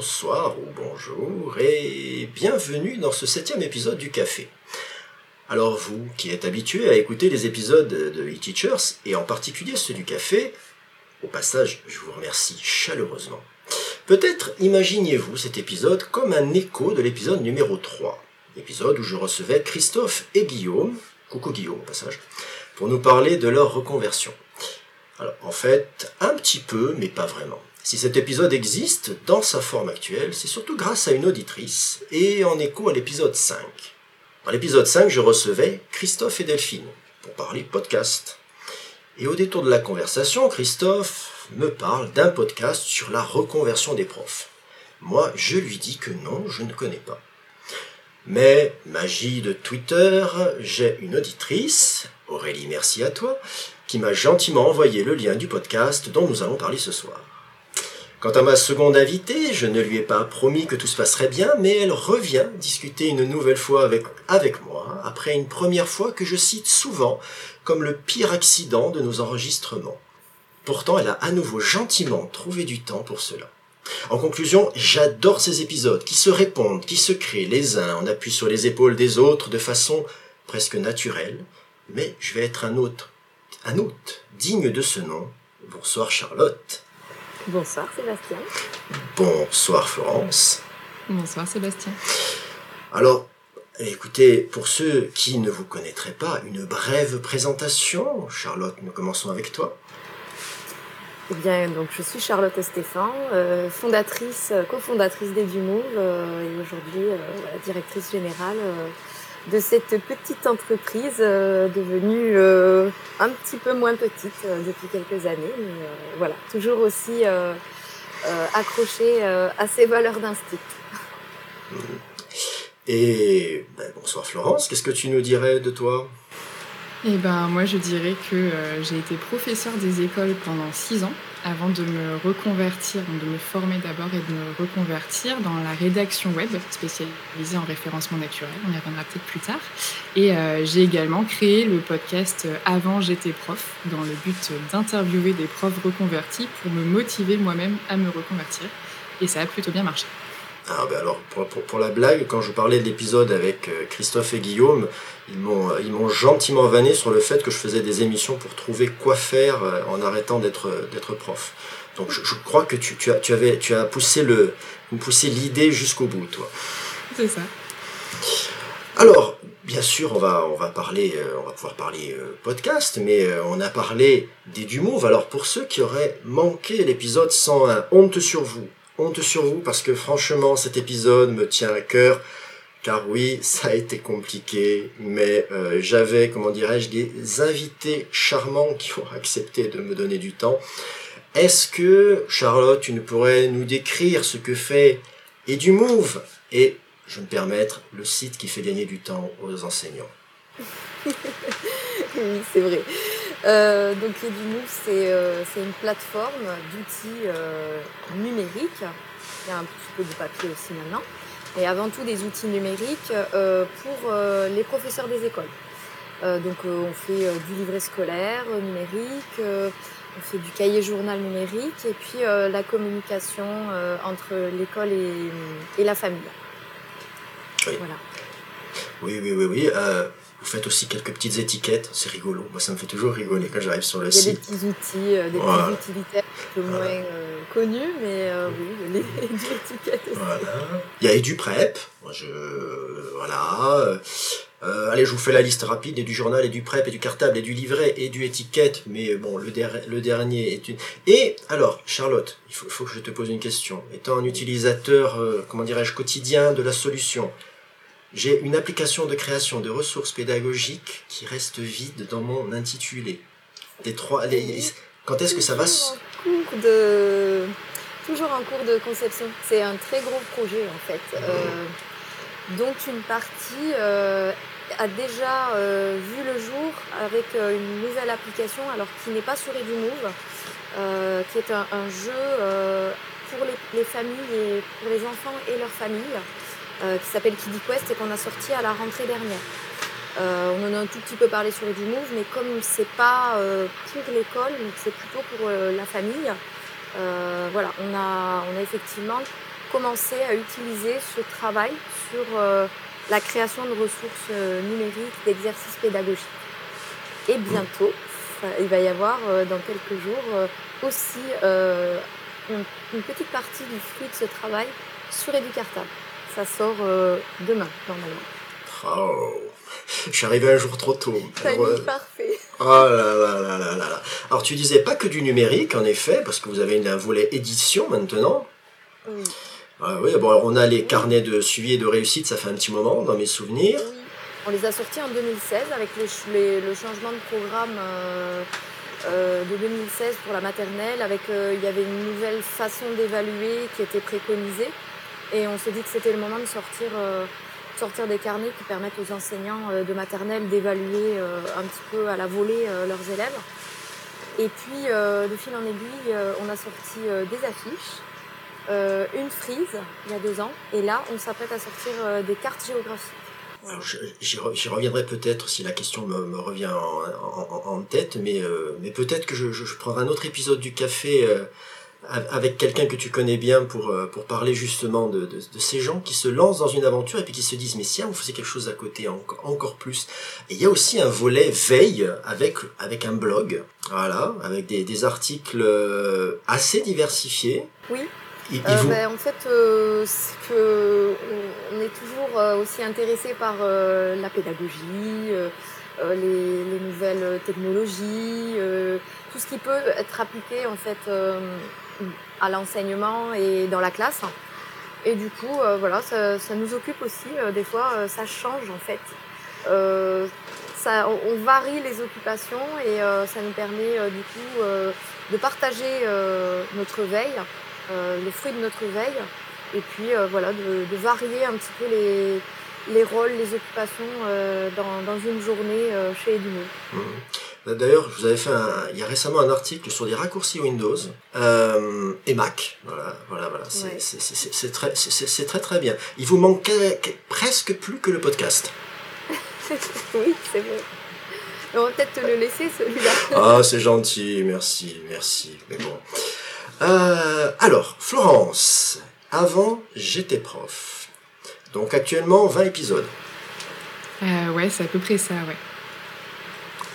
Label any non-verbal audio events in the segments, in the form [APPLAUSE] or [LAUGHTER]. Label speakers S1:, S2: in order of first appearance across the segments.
S1: bonsoir ou bonjour et bienvenue dans ce septième épisode du Café. Alors vous, qui êtes habitué à écouter les épisodes de e-teachers, et en particulier ceux du Café, au passage, je vous remercie chaleureusement. Peut-être imaginiez-vous cet épisode comme un écho de l'épisode numéro 3, épisode où je recevais Christophe et Guillaume, coucou Guillaume au passage, pour nous parler de leur reconversion. Alors, en fait, un petit peu, mais pas vraiment. Si cet épisode existe dans sa forme actuelle, c'est surtout grâce à une auditrice et en écho à l'épisode 5. Dans l'épisode 5, je recevais Christophe et Delphine pour parler podcast. Et au détour de la conversation, Christophe me parle d'un podcast sur la reconversion des profs. Moi, je lui dis que non, je ne connais pas. Mais, magie de Twitter, j'ai une auditrice, Aurélie, merci à toi, qui m'a gentiment envoyé le lien du podcast dont nous allons parler ce soir. Quant à ma seconde invitée, je ne lui ai pas promis que tout se passerait bien, mais elle revient discuter une nouvelle fois avec, avec moi, après une première fois que je cite souvent comme le pire accident de nos enregistrements. Pourtant, elle a à nouveau gentiment trouvé du temps pour cela. En conclusion, j'adore ces épisodes qui se répondent, qui se créent les uns en appui sur les épaules des autres de façon presque naturelle, mais je vais être un autre, un hôte digne de ce nom. Bonsoir Charlotte.
S2: Bonsoir Sébastien.
S1: Bonsoir Florence.
S3: Bonsoir Sébastien.
S1: Alors, écoutez, pour ceux qui ne vous connaîtraient pas, une brève présentation. Charlotte, nous commençons avec toi.
S2: Eh bien, donc je suis Charlotte Stéphane, euh, fondatrice, cofondatrice des euh, et aujourd'hui euh, directrice générale de cette petite entreprise euh, devenue euh, un petit peu moins petite euh, depuis quelques années, mais voilà, toujours aussi accrochée à ses valeurs d'instinct.
S1: Et ben, bonsoir Florence, qu'est-ce que tu nous dirais de toi?
S3: Eh ben moi je dirais que j'ai été professeur des écoles pendant six ans avant de me reconvertir, de me former d'abord et de me reconvertir dans la rédaction web spécialisée en référencement naturel. On y reviendra peut-être plus tard. Et euh, j'ai également créé le podcast Avant j'étais prof dans le but d'interviewer des profs reconvertis pour me motiver moi-même à me reconvertir. Et ça a plutôt bien marché.
S1: Ah ben alors, pour, pour, la blague, quand je parlais de l'épisode avec euh, Christophe et Guillaume, ils m'ont, euh, ils m'ont gentiment vanné sur le fait que je faisais des émissions pour trouver quoi faire euh, en arrêtant d'être, d'être prof. Donc je, crois que tu, tu, as, tu, avais, tu as poussé, le, poussé l'idée jusqu'au bout, toi.
S3: C'est ça.
S1: Alors, bien sûr, on va, on va, parler, on va pouvoir parler podcast, mais on a parlé des Dumouves. Alors pour ceux qui auraient manqué l'épisode 101, honte sur vous, honte sur vous parce que franchement cet épisode me tient à cœur car oui, ça a été compliqué, mais euh, j'avais, comment dirais-je, des invités charmants qui ont accepté de me donner du temps. Est-ce que, Charlotte, tu ne pourrais nous décrire ce que fait EduMove et, je me permettre, le site qui fait gagner du temps aux enseignants? [LAUGHS]
S2: C'est vrai. Euh, donc EduMove, euh, c'est une plateforme d'outils euh, numériques. Il y a un petit peu de papier aussi maintenant. Et avant tout des outils numériques euh, pour les professeurs des écoles. donc on fait du livret scolaire numérique, on fait du cahier journal numérique et puis la communication entre l'école et, et, la famille.
S1: Oui. Voilà. Oui, oui, oui, oui. Vous faites aussi quelques petites étiquettes, c'est rigolo. Moi, ça me fait toujours rigoler quand j'arrive sur le site.
S2: Il y a des petits outils, euh, des petits utilitaires un peu moins euh, connus, mais euh, oui, les, [LAUGHS] étiquettes aussi.
S1: Voilà. Il y a EduPrep. Moi, je, voilà. allez, je vous fais la liste rapide et du journal, et du prep, et du cartable, et du livret, et du étiquette. Mais bon, le, le dernier est une. Et alors, Charlotte, il faut, faut, que je te pose une question. Étant un utilisateur, comment dirais-je, quotidien de la solution, j'ai une application de création de ressources pédagogiques qui reste vide dans mon intitulé. Des trois, quand est-ce que ça va
S2: se... cours de... Toujours en cours de conception. C'est un très gros projet en fait. Mmh. Euh, dont une partie euh, a déjà euh, vu le jour avec une nouvelle application, alors qui n'est pas sur EduMove, qui est un, jeu pour les, les, familles et pour les enfants et leurs familles. Euh, qui s'appelle Kiddy Quest et qu'on a sorti à la rentrée dernière. Euh, on en a un tout petit peu parlé sur EduMove, mais comme c'est pas euh, pour l'école, c'est plutôt pour la famille, voilà, on a, effectivement commencer à utiliser ce travail sur la création de ressources numériques, d'exercices pédagogiques. Et bientôt, il va y avoir dans quelques jours aussi une, petite partie du fruit de ce travail sur Educartable. Ça sort demain, normalement.
S1: Oh, je suis arrivé un jour trop tôt.
S2: Timing parfait.
S1: Oh là là là là là Alors tu disais pas que du numérique en effet, parce que vous avez un volet édition maintenant.
S2: Oui.
S1: Ah oui, bon, on a les carnets de suivi et de réussite, ça fait un petit moment dans mes souvenirs. Oui.
S2: On les a sortis en 2016 avec le changement de programme euh, euh, de 2016 pour la maternelle. Avec, euh, il y avait une nouvelle façon d'évaluer qui était préconisée. Et on s'est dit que c'était le moment de sortir sortir des carnets qui permettent aux enseignants euh, de maternelle d'évaluer euh, un petit peu à la volée euh, leurs élèves. Et puis, de fil en aiguille, on a sorti des affiches, une frise il y a deux ans, et là, on s'apprête à sortir des cartes géographiques.
S1: J'y reviendrai peut-être si la question me, revient en, tête, mais, mais peut-être que je, je, prendrai un autre épisode du café avec quelqu'un que tu connais bien pour, euh, pour parler justement de, de, de, ces gens qui se lancent dans une aventure et puis qui se disent mais si on faisait quelque chose à côté encore, encore plus. Et il y a aussi un volet veille avec, avec un blog, voilà, avec des, des articles euh, assez diversifiés.
S2: Oui. euh, ben, en fait, euh, que on est toujours aussi intéressé par la pédagogie, les, les, nouvelles technologies, tout ce qui peut être appliqué en fait à l'enseignement et dans la classe. Et du coup, euh, voilà, ça, nous occupe aussi. Euh, des fois, euh, ça change en fait. On, varie les occupations et ça nous permet du coup de partager notre veille, le fruit de notre veille, et puis voilà, de, varier un petit peu les, les rôles, les occupations dans, dans, une journée chez Edumo.
S1: Bah, d'ailleurs, je vous avais fait il y a récemment un article sur les raccourcis Windows euh, et Mac. Voilà, voilà, voilà. C'est très, c'est très très bien. Il vous manque presque plus que le podcast. [LAUGHS]
S2: oui, c'est vrai. On va peut-être te le laisser celui-là. [LAUGHS]
S1: ah, c'est gentil, merci, merci. Mais bon. Euh, alors, Florence, avant j'étais prof. Donc actuellement 20 épisodes.
S3: Euh, ouais, c'est à peu près ça, ouais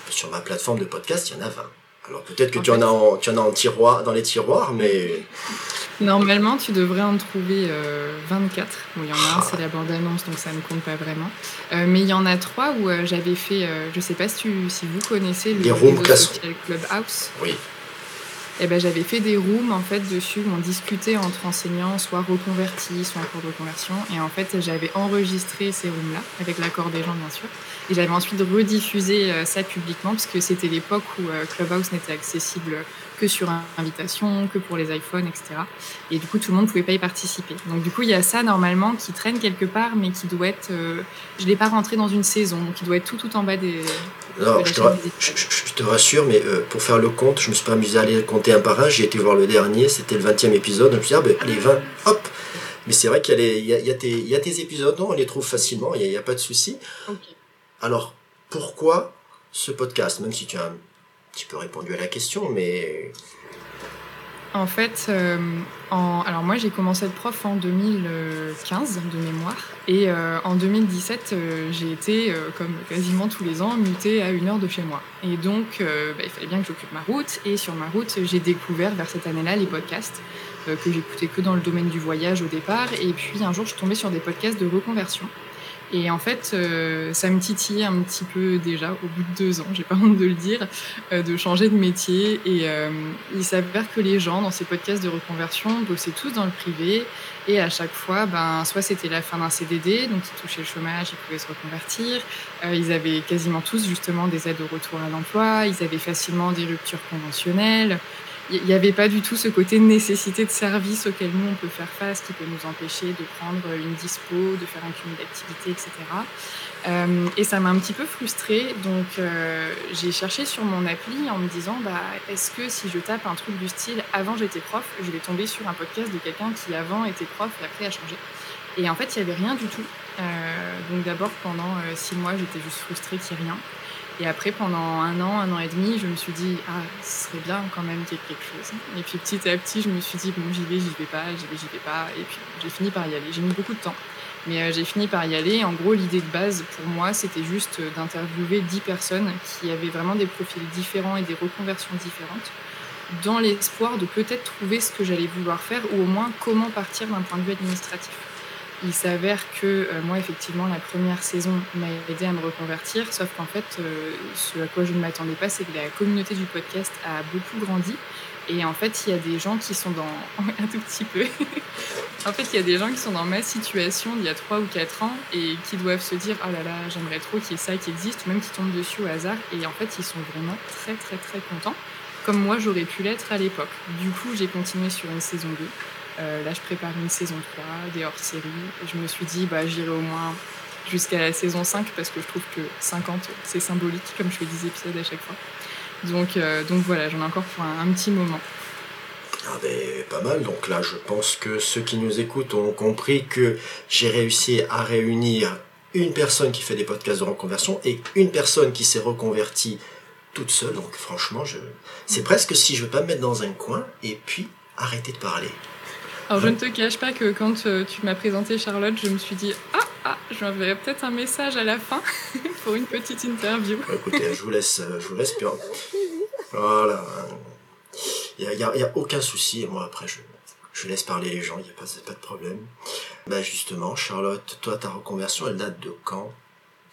S1: sur ma plateforme de podcast, il y en a 20. Alors peut-être que tu, en as en, tu en as en tiroir, dans les tiroirs, mais...
S3: Normalement, tu devrais en trouver 24. Euh, bon, il y en a un, c'est la bande-annonce, donc ça ne compte pas vraiment. Euh, mais il y en a trois où euh, j'avais fait, je ne sais pas si, tu, si vous connaissez le
S1: social
S3: Clubhouse.
S1: Oui.
S3: Eh ben, j'avais fait des rooms en fait dessus où on discutait entre enseignants, soit reconvertis, soit en cours de reconversion. Et en fait, j'avais enregistré ces rooms-là, avec l'accord des gens bien sûr. Et j'avais ensuite rediffusé euh, ça publiquement, parce que c'était l'époque où euh, Clubhouse n'était accessible que sur invitation, que pour les iPhones, etc. Et du coup, tout le monde ne pouvait pas y participer. Donc du coup, il y a ça normalement qui traîne quelque part, mais qui doit être... Euh, je ne l'ai pas rentré dans une saison, donc il doit être tout tout en bas des...
S1: Alors, je, te rassure, mais pour faire le compte, je me suis pas amusé à aller compter un par un. J'ai été voir le dernier, c'était le 20e épisode. Je me suis dit, ah, ben, allez, 20, hop Mais c'est vrai qu'il y, y, y, a tes épisodes, non, on les trouve facilement, il n'y a, a, pas de souci. Alors, pourquoi ce podcast Même si tu as un petit peu répondu à la question, mais...
S3: En fait, euh, alors moi j'ai commencé à être prof en 2015 de mémoire et euh, en 2017 euh, j'ai été, comme quasiment tous les ans, mutée à une heure de chez moi. Et donc bah, il fallait bien que j'occupe ma route et sur ma route j'ai découvert vers cette année-là les podcasts que j'écoutais que dans le domaine du voyage au départ et puis un jour je suis tombée sur des podcasts de reconversion. Et en fait, euh, ça me titillait un petit peu déjà au bout de deux ans, j'ai pas [LAUGHS] honte de le dire, euh, de changer de métier. Et euh, il s'avère que les gens dans ces podcasts de reconversion bossaient tous dans le privé. Et à chaque fois, ben, soit c'était la fin d'un CDD, donc ils touchaient le chômage, ils pouvaient se reconvertir. ils avaient quasiment tous justement des aides au retour à l'emploi. Ils avaient facilement des ruptures conventionnelles il n'y avait pas du tout ce côté nécessité de service auquel nous on peut faire face, qui peut nous empêcher de prendre une dispo, de faire un cumul d'activités, etc. Euh, et ça m'a un petit peu frustrée, donc euh, j'ai cherché sur mon appli en me disant bah, est-ce que si je tape un truc du style avant j'étais prof, je vais tomber sur un podcast de quelqu'un qui avant était prof et après a changé. Et en fait, il n'y avait rien du tout. Euh, donc d'abord, pendant six mois, j'étais juste frustrée qu'il n'y ait rien. Et après, pendant un an, un an et demi, je me suis dit, ah, ce serait bien quand même qu'il y ait quelque chose. Et puis petit à petit, je me suis dit, bon, j'y vais, j'y vais pas, j'y vais, j'y vais pas. Et puis j'ai fini par y aller. J'ai mis beaucoup de temps. Mais euh, j'ai fini par y aller. En gros, l'idée de base pour moi, c'était juste d'interviewer 10 personnes qui avaient vraiment des profils différents et des reconversions différentes, dans l'espoir de peut-être trouver ce que j'allais vouloir faire ou au moins comment partir d'un point de vue administratif. Il s'avère que euh, moi, effectivement, la première saison m'a aidé à me reconvertir, sauf qu'en fait, euh, ce à quoi je ne m'attendais pas, c'est que la communauté du podcast a beaucoup grandi. Et en fait, il y a des gens qui sont dans. [LAUGHS] un tout petit peu. en fait, il y a des gens qui sont dans ma situation d'il y a 3 ou 4 ans et qui doivent se dire Oh là là, j'aimerais trop qu'il y ait ça qui existe, ou même qui tombent dessus au hasard. Et en fait, ils sont vraiment très, très, très contents, comme moi j'aurais pu l'être à l'époque. Du coup, j'ai continué sur une saison 2. Euh, là, je prépare une saison 3, des hors-séries. Je me suis dit, bah, j'irai au moins jusqu'à la saison 5 parce que je trouve que 50, c'est symbolique, comme je fais des épisodes à chaque fois. Donc, euh, donc voilà, j'en ai encore pour un, petit moment.
S1: Ah ben, pas mal, donc là je pense que ceux qui nous écoutent ont compris que j'ai réussi à réunir une personne qui fait des podcasts de reconversion et une personne qui s'est reconvertie toute seule. Donc franchement, je... c'est presque si je veux pas me mettre dans un coin et puis arrêter de parler.
S3: Alors je ne te cache pas que quand euh, tu m'as présenté Charlotte, je me suis dit ah ah, j'enverrai peut-être un message à la fin [LAUGHS] pour une petite interview.
S1: écoutez, je vous laisse, euh, je vous laisse. Voilà. Il n'y a, a, aucun souci. moi après je, je laisse parler les gens. Il n'y a pas, pas de problème. Bah justement, Charlotte, toi ta reconversion, elle date de quand?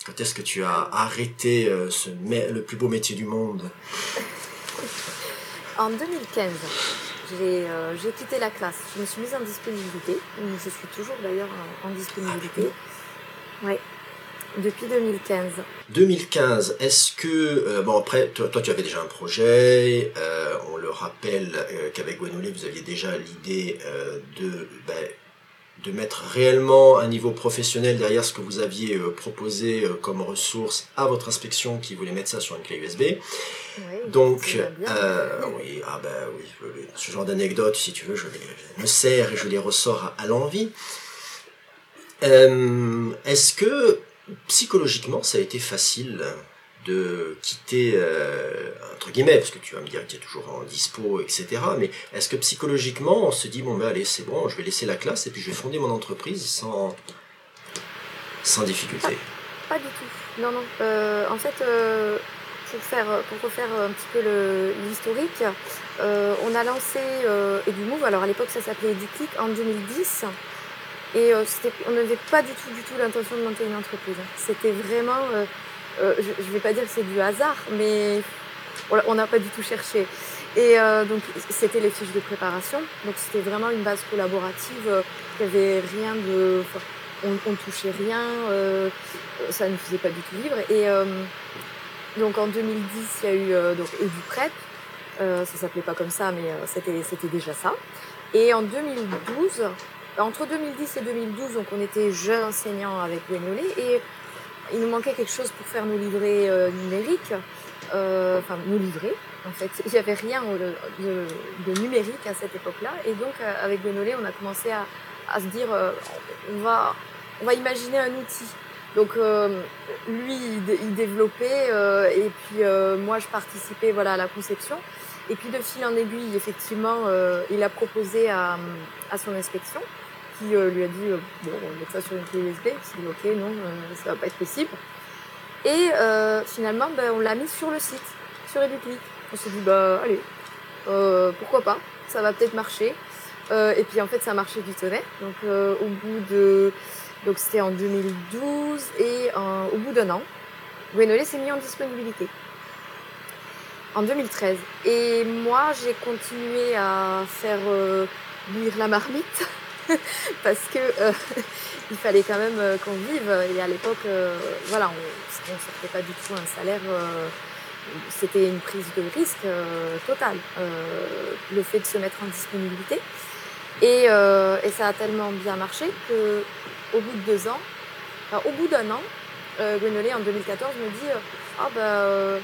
S1: Quand est-ce que tu as arrêté euh, ce, le plus beau métier du monde?
S2: En 2015. Euh, j'ai quitté la classe. Je me suis mise en disponibilité. Je suis toujours d'ailleurs en, disponibilité. Ah, oui. Depuis 2015.
S1: 2015, est-ce que... Euh, bon, après, toi, tu avais déjà un projet. Euh, on le rappelle qu'avec Gwenolé, vous aviez déjà l'idée de... Ben, de mettre réellement un niveau professionnel derrière ce que vous aviez proposé comme ressource à votre inspection qui voulait mettre ça sur une clé USB. Donc, euh, oui, ah ben oui, ce genre d'anecdote, si tu veux, je les, me sers et je les ressors à, l'envie. Euh, est-ce que psychologiquement, ça a été facile de quitter, euh, entre guillemets, parce que tu vas me dire que tu es toujours en dispo, etc. Mais est-ce que psychologiquement, on se dit, bon, ben allez, c'est bon, je vais laisser la classe et puis je vais fonder mon entreprise sans, sans difficulté?
S2: Pas, du tout. Non, non. en fait, pour, faire, pour refaire un petit peu l'historique, euh, on a lancé euh, EduMove, alors à l'époque ça s'appelait EduClick, en 2010. Et euh, on n'avait pas du tout, du tout l'intention de monter une entreprise. C'était vraiment, euh, je ne vais pas dire que c'est du hasard, mais on n'a pas du tout cherché. Et donc c'était les fiches de préparation. Donc c'était vraiment une base collaborative. Il n'y avait rien de, on, ne touchait rien. ça ne faisait pas du tout vivre. Et donc en 2010, il y a eu euh, donc EduPrep. Euh, ça s'appelait pas comme ça, mais euh, c'était, déjà ça. Et en 2012, entre 2010 et 2012, donc on était jeunes enseignants avec Guignolé et il nous manquait quelque chose pour faire nos livrets numériques. Enfin, nous livrer, en fait. Il n'y avait rien de, numérique à cette époque-là. Et donc, avec Guignolé, on a commencé à, à se dire, on, va, on va imaginer un outil. Donc euh, lui, il, développait euh, et puis euh, moi, je participais voilà, à la conception. Et puis de fil en aiguille, effectivement, il a proposé à, son inspection qui lui a dit bon, on met ça sur une clé USB. Il dit ok, non, ça va pas être possible. Et finalement, ben, on l'a mis sur le site, sur EduClick. On s'est dit bah allez, pourquoi pas, ça va peut-être marcher. et puis en fait, ça a marché du tonnet. Donc au bout de donc c'était en 2012 et au bout d'un an, Gwenolet s'est mis en disponibilité. En 2013. Et moi, j'ai continué à faire euh, la marmite [LAUGHS] [LAUGHS] parce que euh, [LAUGHS] il fallait quand même euh, qu'on vive. Et à l'époque, euh, voilà, on ne sortait pas du tout un salaire. c'était une prise de risque totale, le fait de se mettre en disponibilité. Et, ça a tellement bien marché que au bout de deux ans, au bout d'un an, euh, en 2014 me dit Ah bah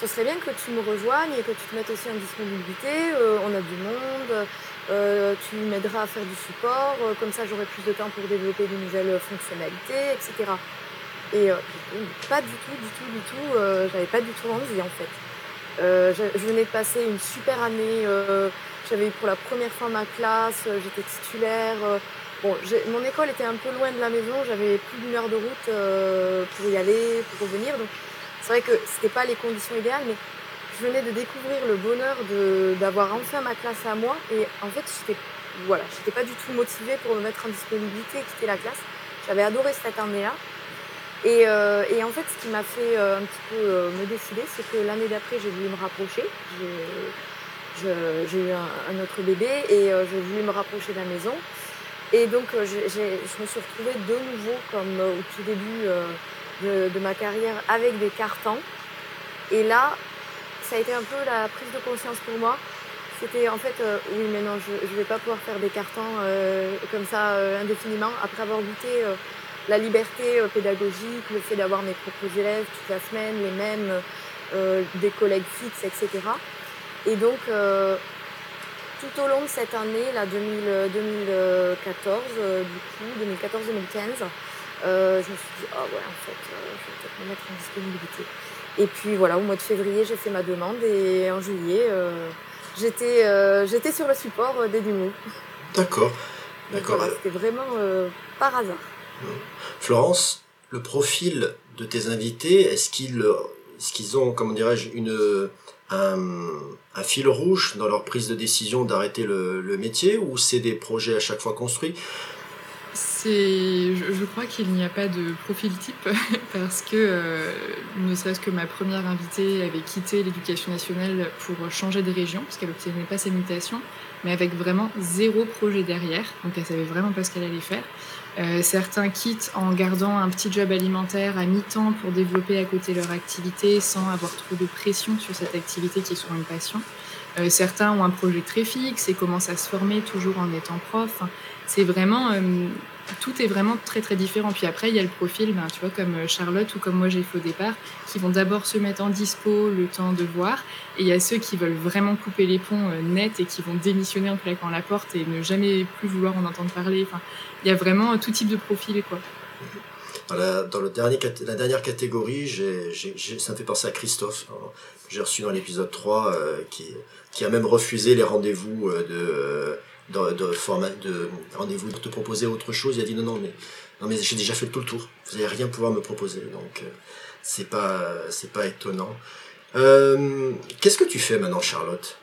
S2: ce serait bien que tu me rejoignes et que tu te mettes aussi en disponibilité, on a du monde, tu m'aideras à faire du support, comme ça j'aurai plus de temps pour développer de nouvelles fonctionnalités, etc. Et pas du tout, du tout, du tout, j'avais pas du tout envie en fait. je, venais de passer une super année, j'avais eu pour la première fois ma classe, j'étais titulaire. Bon, mon école était un peu loin de la maison, j'avais plus d'une heure de route pour y aller, pour revenir. Donc c'est vrai que c'était pas les conditions idéales, mais je venais de découvrir le bonheur d'avoir enfin ma classe à moi. Et en fait, j'étais voilà, pas du tout motivée pour me mettre en disponibilité et quitter la classe. J'avais adoré cette année-là. Et, euh, en fait, ce qui m'a fait euh, un petit peu euh, me décider, c'est que l'année d'après, j'ai voulu me rapprocher. J'ai eu un, autre bébé et j'ai voulu me rapprocher de la maison. Et donc, je me suis retrouvée de nouveau, comme au tout début de, ma carrière, avec des cartons. Et là, ça a été un peu la prise de conscience pour moi. C'était en fait, euh, oui, mais non, je ne vais pas pouvoir faire des cartons euh, comme ça euh, indéfiniment. Après avoir goûté la liberté pédagogique, le fait d'avoir mes propres élèves toute la semaine, les mêmes, des collègues fixes, etc. Et donc, tout au long de cette année, là, 2014, du coup, 2014-2015, je me suis dit, oh ouais, en fait, je vais peut-être me mettre en disponibilité. Et puis voilà, au mois de février, j'ai fait ma demande et en juillet, j'étais, euh, j'étais sur le support euh, des Dumont.
S1: D'accord. D'accord.
S2: c'était vraiment euh, par hasard.
S1: Florence, le profil de tes invités, est-ce qu'ils, qu'ils ont, comment dirais-je, une, un, un, fil rouge dans leur prise de décision d'arrêter le, le métier ou c'est des projets à chaque fois construits?
S3: Je, crois qu'il n'y a pas de profil type [LAUGHS] parce que euh, ne serait-ce que ma première invitée avait quitté l'éducation nationale pour changer de région parce qu'elle n'obtenait pas sa mutation, mais avec vraiment zéro projet derrière, donc elle savait vraiment pas ce qu'elle allait faire. Euh, certains quittent en gardant un petit job alimentaire à mi-temps pour développer à côté leur activité sans avoir trop de pression sur cette activité qui est souvent une passion. Euh, certains ont un projet très fixe et commencent à se former toujours en étant prof. C'est vraiment tout est vraiment très très différent. Puis après, il y a le profil, ben, tu vois, comme euh, Charlotte ou comme moi j'ai fait au départ, qui vont d'abord se mettre en dispo, le temps de voir. Et il y a ceux qui veulent vraiment couper les ponts euh, net et qui vont démissionner en claquant la porte et ne jamais plus vouloir en entendre parler. Enfin, il y a vraiment tout type de profil, quoi.
S1: Dans la, dans le dernier, la dernière catégorie, ça me fait penser à Christophe, j'ai reçu dans l'épisode 3, euh, qui, qui a même refusé les rendez-vous de de, format, de rendez-vous, de te proposer autre chose. Il a dit non, non, mais, non, mais j'ai déjà fait tout le tour. Vous n'allez rien pouvoir me proposer. Donc, euh, c'est pas, c'est pas étonnant. Euh, qu'est-ce que tu fais maintenant, Charlotte?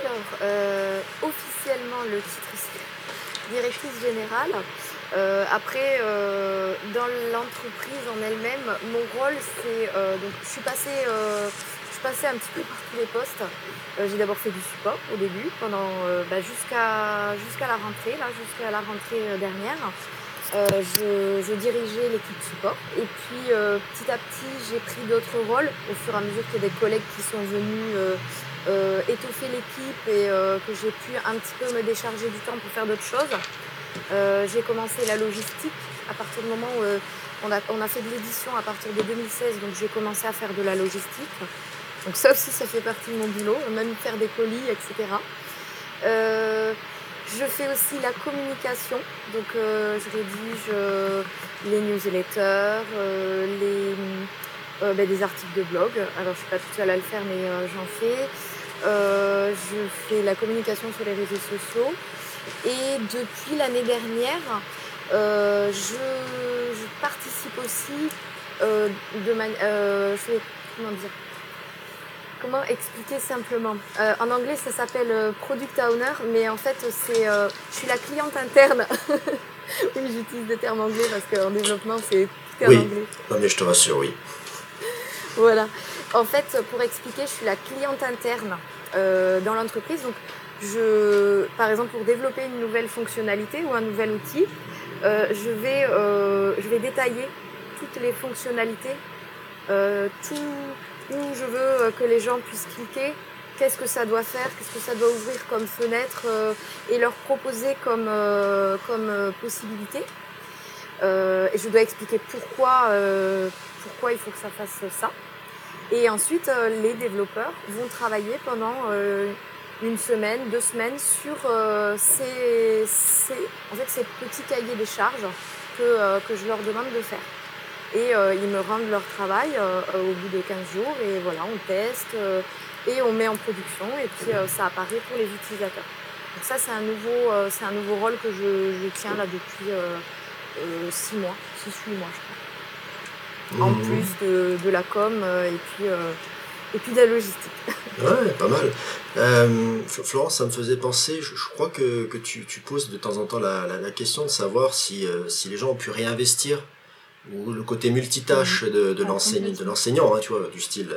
S2: Alors, euh, officiellement, le titre, c'est directrice générale. après, dans l'entreprise en elle-même, mon rôle, c'est. je suis passée passé un petit peu par tous les postes. Euh, j'ai d'abord fait du support au début, pendant euh, bah, jusqu'à la rentrée, là, jusqu'à la rentrée euh, dernière. je, dirigeais l'équipe support. Et puis petit à petit, j'ai pris d'autres rôles au fur et à mesure que des collègues qui sont venus étoffer l'équipe et que j'ai pu un petit peu me décharger du temps pour faire d'autres choses. j'ai commencé la logistique à partir du moment où on a, on a fait de l'édition à partir de 2016, donc j'ai commencé à faire de la logistique. Donc ça aussi, ça fait partie de mon boulot, même faire des colis, etc. Euh, je fais aussi la communication, donc euh, je rédige euh, les newsletters, les, ben, des articles de blog. Alors je ne suis pas toute seule à le faire, mais j'en fais. je fais la communication sur les réseaux sociaux. Et depuis l'année dernière, je, participe aussi de manière... comment dire comment expliquer simplement euh, En anglais, ça s'appelle euh, product owner, mais en fait, c'est, euh, je suis la cliente interne. [LAUGHS] oui, j'utilise des termes anglais parce qu'en développement, c'est tout en
S1: oui.
S2: anglais.
S1: Non, mais je te rassure, oui.
S2: voilà. En fait, pour expliquer, je suis la cliente interne dans l'entreprise. Donc, je, par exemple, pour développer une nouvelle fonctionnalité ou un nouvel outil, je, vais, je vais détailler toutes les fonctionnalités, tout où je veux euh, que les gens puissent cliquer, qu'est-ce que ça doit faire, qu'est-ce que ça doit ouvrir comme fenêtre euh, et leur proposer comme, euh, comme possibilité. et je dois expliquer pourquoi, pourquoi il faut que ça fasse ça. Et ensuite, les développeurs vont travailler pendant une semaine, deux semaines sur ces, en fait, ces petits cahiers des charges que, que je leur demande de faire. Et ils me rendent leur travail au bout de 15 jours et voilà, on teste et on met en production et puis ça apparaît pour les utilisateurs. Donc ça c'est un, nouveau, c'est un nouveau rôle que je, tiens là depuis 6 mois, 6-8 mois je crois. En mmh. plus de, de, la com et puis, et puis de la logistique. [LAUGHS]
S1: Ouais, pas mal. Euh, Florence, ça me faisait penser, je, crois que, que tu, tu, poses de temps en temps la, la, question de savoir si, euh, si les gens ont pu réinvestir ou le côté multitâche de, de l'enseignant, hein, tu vois, du style,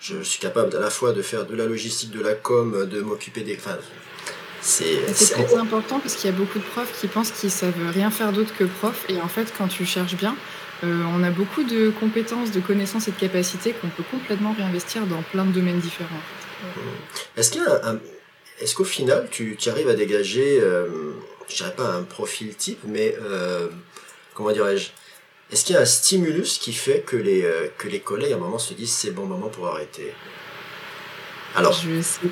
S1: je, suis capable à la fois de faire de la logistique, de la com, de m'occuper des... Enfin,
S3: c'est très important parce qu'il y a beaucoup de profs qui pensent qu'ils savent rien faire d'autre que prof et en fait quand tu cherches bien, euh, on a beaucoup de compétences, de connaissances et de capacités qu'on peut complètement réinvestir dans plein de domaines différents.
S1: Est-ce qu'il est-ce qu'au final, tu, arrives à dégager, euh, je dirais pas un profil type, mais euh, comment dirais-je Est-ce qu'il y a un stimulus qui fait que les, euh, que les collègues à un moment se disent c'est bon moment pour arrêter?
S3: Alors. Je sais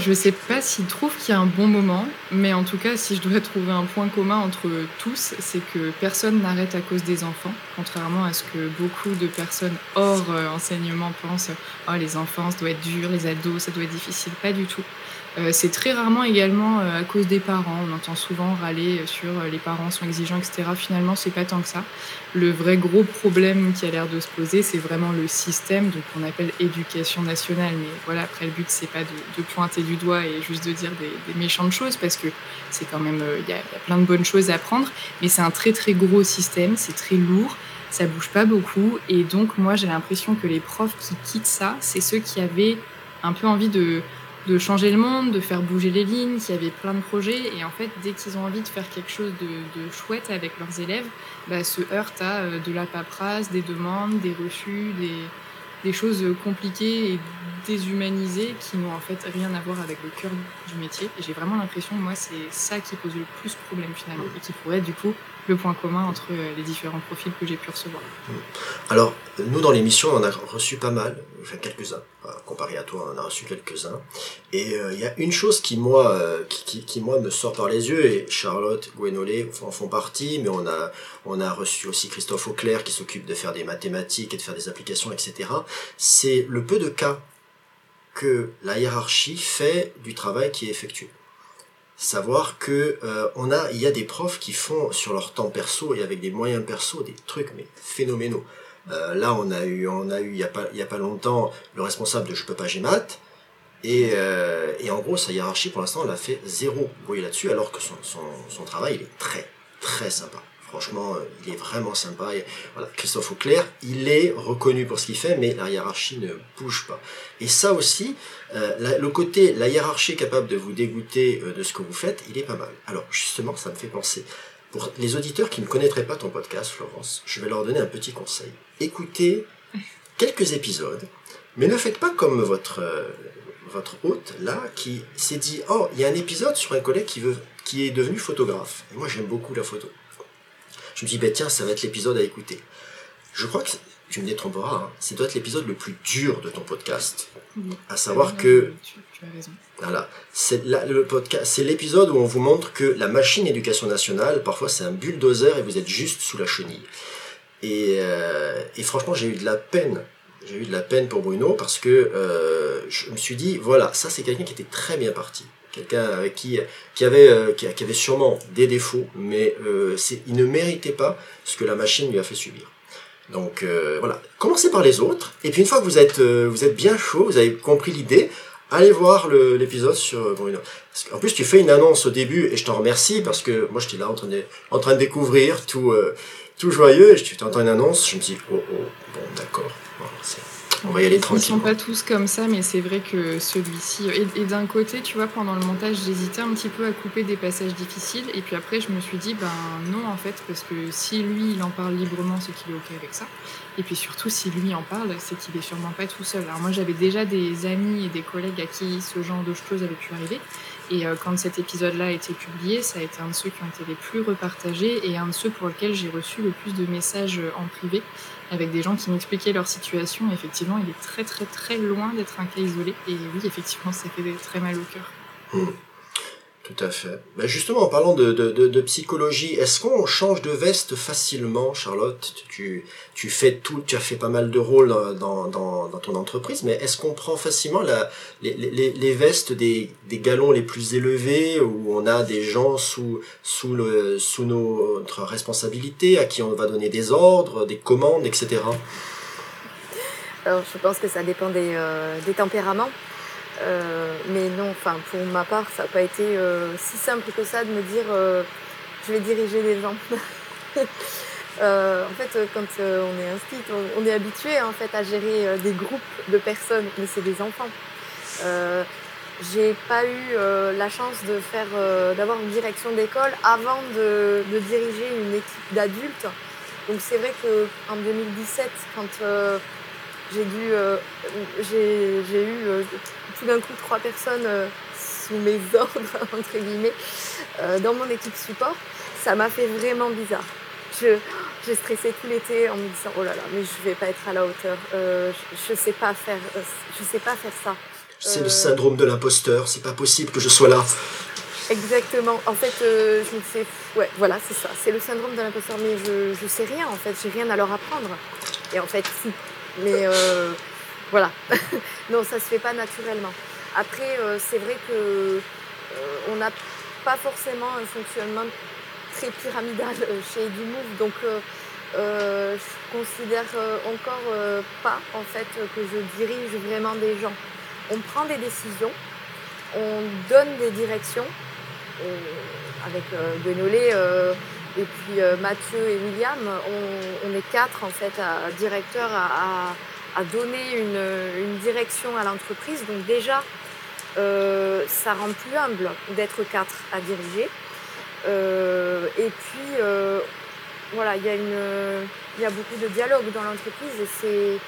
S3: je ne sais pas s'ils trouvent qu'il y a un bon moment, mais en tout cas, si je devrais [LAUGHS] trouver un point commun entre tous, c'est que personne n'arrête à cause des enfants, contrairement à ce que beaucoup de personnes hors euh, enseignement pensent. Oh, les enfants, ça doit être dur, les ados, ça doit être difficile. Pas du tout. Euh, c'est très rarement également euh, à cause des parents. On entend souvent râler sur les parents sont exigeants, etc. Finalement, c'est pas tant que ça. Le vrai gros problème qui a l'air de se poser, c'est vraiment le système, donc qu'on appelle éducation nationale. Mais voilà, après le but, c'est pas de, pointer du doigt et juste de dire des, méchantes choses, parce que c'est quand même, euh, il y, a plein de bonnes choses à apprendre. Mais c'est un très très gros système, c'est très lourd ça bouge pas beaucoup. Et donc, moi, j'ai l'impression que les profs qui quittent ça, c'est ceux qui avaient un peu envie de, de changer le monde, de faire bouger les lignes, qui avaient plein de projets. Et en fait, dès qu'ils ont envie de faire quelque chose de, chouette avec leurs élèves, bah, se heurtent à euh, de la paperasse, des demandes, des refus, des, des choses compliquées et déshumanisées qui n'ont en fait rien à voir avec le cœur du métier. Et j'ai vraiment l'impression, moi, c'est ça qui pose le plus problème finalement et qui pourrait du coup le point commun entre euh, les différents profils que j'ai pu recevoir. Mmh.
S1: Alors, nous dans l'émission, on a reçu pas mal, enfin quelques-uns, comparé à toi, on a reçu quelques-uns. Et euh, il y a une chose qui moi, euh, moi me sort par les yeux, et Charlotte, Gwenolé en font partie, mais on a, on a reçu aussi Christophe Auclair qui s'occupe de faire des mathématiques et de faire des applications, etc. C'est le peu de cas que la hiérarchie fait du travail qui est effectué savoir que euh, on a il y a des profs qui font sur leur temps perso et avec des moyens perso des trucs mais phénoménaux. Euh, là on a eu on a eu il y a pas il y a pas longtemps le responsable de je peux pas maths. Et, euh, et en gros sa hiérarchie pour l'instant elle a fait zéro bruit là-dessus alors que son, son, son travail il est très très sympa Franchement, euh, il est vraiment sympa. voilà, Christophe Auclair, il est reconnu pour ce qu'il fait, mais la hiérarchie ne bouge pas. Et ça aussi, euh, le côté, la hiérarchie capable de vous dégoûter euh, de ce que vous faites, il est pas mal. Alors justement, ça me fait penser. Pour les auditeurs qui ne connaîtraient pas ton podcast, Florence, je vais leur donner un petit conseil. Écoutez quelques épisodes, mais ne faites pas comme votre, votre hôte là, qui s'est dit, oh, il y a un épisode sur un collègue qui, veut, qui est devenu photographe. Et moi, j'aime beaucoup la photo je me dis, bah, tiens, ça va être l'épisode à écouter. Je crois que tu me détromperas, hein, c'est doit être l'épisode le plus dur de ton podcast. À savoir que. Tu, as raison. Voilà. C'est le podcast, c'est l'épisode où on vous montre que la machine éducation nationale, parfois c'est un bulldozer et vous êtes juste sous la chenille. Et, euh, et franchement, j'ai eu de la peine. J'ai eu de la peine pour Bruno parce que euh, je me suis dit, voilà, ça c'est quelqu'un qui était très bien parti quelqu'un qui, qui, avait, euh, qui, avait sûrement des défauts, mais euh, il ne méritait pas ce que la machine lui a fait subir. Donc euh, voilà, commencez par les autres, et puis une fois que vous êtes, vous êtes bien chaud, vous avez compris l'idée, allez voir l'épisode sur Bruno. En plus, tu fais une annonce au début, et je t'en remercie, parce que moi j'étais là en train de, en train de découvrir tout, tout joyeux, et tu entends une annonce, je me dis, oh oh, bon d'accord, on va y aller tranquille.
S3: Ils sont pas tous comme ça, mais c'est vrai que celui-ci. Et, d'un côté, tu vois, pendant le montage, j'hésitais un petit peu à couper des passages difficiles. Et puis après, je me suis dit, ben non, en fait, parce que si lui, il en parle librement, c'est qu'il est OK avec ça. Et puis surtout, si lui en parle, c'est qu'il est sûrement pas tout seul. Alors moi, j'avais déjà des amis et des collègues à qui ce genre de choses avait pu arriver. Et euh, quand cet épisode-là a été publié, ça a été un de ceux qui ont été les plus repartagés et un de ceux pour lesquels j'ai reçu le plus de messages en privé avec des gens qui m'expliquaient leur situation. effectivement, il est très très très loin d'être un cas isolé. Et oui, effectivement, ça fait très mal au cœur.
S1: Hmm. Tout à fait. Ben justement, en parlant de, de, de, psychologie, est-ce qu'on change de veste facilement, Charlotte? Tu, tu fais tout, tu as fait pas mal de rôles dans, dans, ton entreprise, mais est-ce qu'on prend facilement la, les, les, les vestes des, des galons les plus élevés, où on a des gens sous, sous, le, sous notre responsabilité, à qui on va donner des ordres, des commandes, etc.
S2: Alors, je pense que ça dépend des, euh, des tempéraments. Euh, mais non, enfin pour ma part, ça n'a pas été euh, si simple que ça de me dire euh, je vais diriger les gens. [LAUGHS] en fait, quand on est inscrit, on, est habitué en fait à gérer des groupes de personnes, mais c'est des enfants. j'ai pas eu la chance de faire, d'avoir une direction d'école avant de, diriger une équipe d'adultes. Donc c'est vrai qu'en 2017, quand j'ai dû, j'ai eu tout d'un coup trois personnes euh, sous mes [LAUGHS] ordres, entre guillemets, euh, dans mon équipe support, ça m'a fait vraiment bizarre. j'ai stressé tout l'été en me disant oh là là mais je vais pas être à la hauteur. Euh, je, sais pas faire je sais pas faire ça.
S1: C'est le syndrome de l'imposteur c'est pas possible que je sois là.
S2: Exactement. En fait je me disais ouais voilà c'est ça. C'est le syndrome de l'imposteur mais je, je sais rien en fait. J'ai rien à leur apprendre. Et en fait si. Mais voilà. [LAUGHS] non, ça se fait pas naturellement. Après, euh, c'est vrai que euh, on n'a pas forcément un fonctionnement très pyramidal euh, chez Edumove, donc je considère encore pas en fait que je dirige vraiment des gens. On prend des décisions, on donne des directions avec Benolé et puis Mathieu et William, on, est quatre en fait directeurs à donner une, direction à l'entreprise. Donc déjà, euh, ça rend plus humble d'être quatre à diriger. Euh, et puis, euh, voilà, il y, a il y a beaucoup de dialogue dans l'entreprise et c'est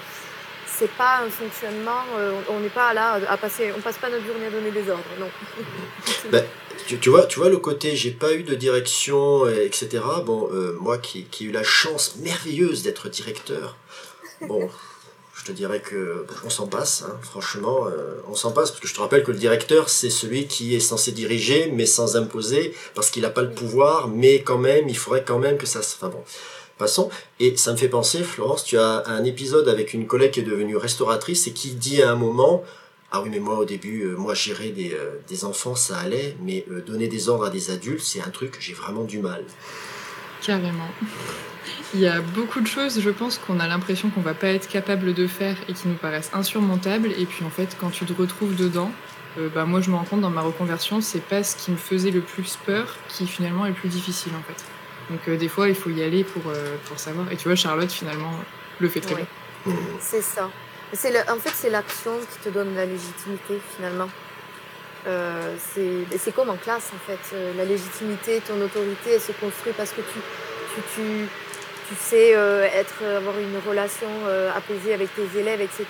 S2: c'est pas un fonctionnement, on n'est pas là à passer, on passe pas notre journée à donner des ordres, non. [LAUGHS]
S1: Ben, tu, vois, tu vois le côté, j'ai pas eu de direction, etc. Bon, moi qui, qui ai eu la chance merveilleuse d'être directeur, bon, je te dirais que on s'en passe, hein, franchement, euh, on s'en passe, parce que je te rappelle que le directeur, c'est celui qui est censé diriger, mais sans imposer, parce qu'il n'a pas le pouvoir, mais quand même, il faudrait quand même que ça se... Enfin bon, passons. Et ça me fait penser, Florence, tu as un épisode avec une collègue qui est devenue restauratrice et qui dit à un moment, ah oui, mais moi au début, euh, moi gérer des, euh, des, enfants, ça allait, mais donner des ordres à des adultes, c'est un truc que j'ai vraiment du mal.
S3: Carrément. Il y a beaucoup de choses, je pense, qu'on a l'impression qu'on va pas être capable de faire et qui nous paraissent insurmontables. Et puis en fait, quand tu te retrouves dedans, euh, bah, moi je me rends compte dans ma reconversion, c'est pas ce qui me faisait le plus peur qui finalement est le plus difficile en fait. Donc euh, des fois, il faut y aller pour, euh, pour savoir. Et tu vois, Charlotte finalement le fait très bien.
S2: C'est ça. en fait, c'est l'action qui te donne la légitimité finalement. c'est comme en classe en fait. la légitimité, ton autorité, elle se construit parce que tu, tu, tu tu sais euh, être, avoir une relation euh, apaisée avec tes élèves, etc.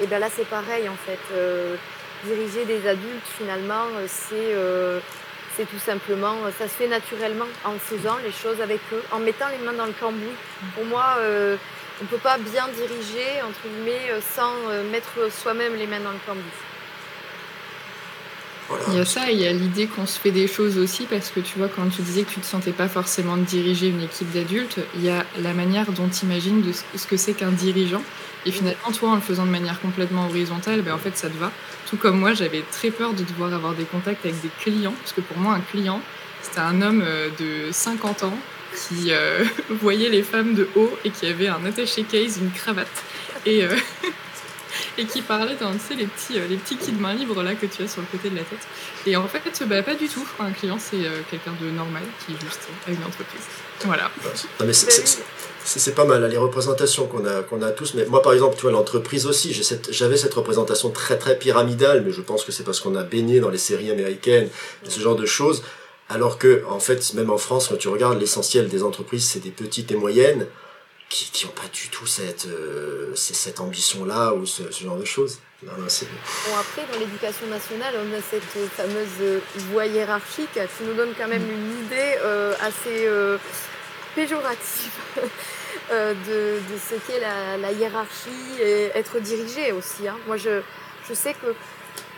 S2: Et bien là, c'est pareil en fait. Euh, diriger des adultes, finalement, c'est c'est tout simplement, ça se fait naturellement en faisant les choses avec eux, en mettant les mains dans le cambouis. Pour moi, on ne peut pas bien diriger, entre guillemets, sans mettre soi-même les mains dans le cambouis.
S3: Il y a ça, il y a l'idée qu'on se fait des choses aussi, parce que tu vois, quand tu disais que tu ne te sentais pas forcément de diriger une équipe d'adultes, il y a la manière dont tu imagines de ce que c'est qu'un dirigeant. Et finalement, toi, en le faisant de manière complètement horizontale, ben, en fait, ça te va. Tout comme moi, j'avais très peur de devoir avoir des contacts avec des clients, parce que pour moi, un client, c'était un homme euh, de 50 ans qui euh, [LAUGHS] voyait les femmes de haut et qui avait un attaché case, une cravate. Et, euh, [LAUGHS] et qui parlait dans tu sais, les, petits, euh, les petits kits de main libre là, que tu as sur le côté de la tête. Et en fait, bah, pas du tout. Un client, c'est euh, quelqu'un de normal qui juste a une entreprise. Voilà.
S1: Non, c'est pas mal, les représentations qu'on a, qu'on a tous. Mais moi, par exemple, tu vois, l'entreprise aussi, j'avais cette, représentation très très pyramidale, mais je pense que c'est parce qu'on a baigné dans les séries américaines, ce genre de choses. Alors que, en fait, même en France, quand tu regardes, l'essentiel des entreprises, c'est des petites et moyennes qui n'ont pas du tout cette, euh, cette ambition-là ou ce, genre de choses.
S2: bon, après, dans l'éducation nationale, on a cette fameuse voie hiérarchique qui nous donne quand même une idée euh, assez euh, péjorative [LAUGHS] de, ce qu'est la, hiérarchie et être dirigé aussi. Hein. Moi, je, je sais qu'il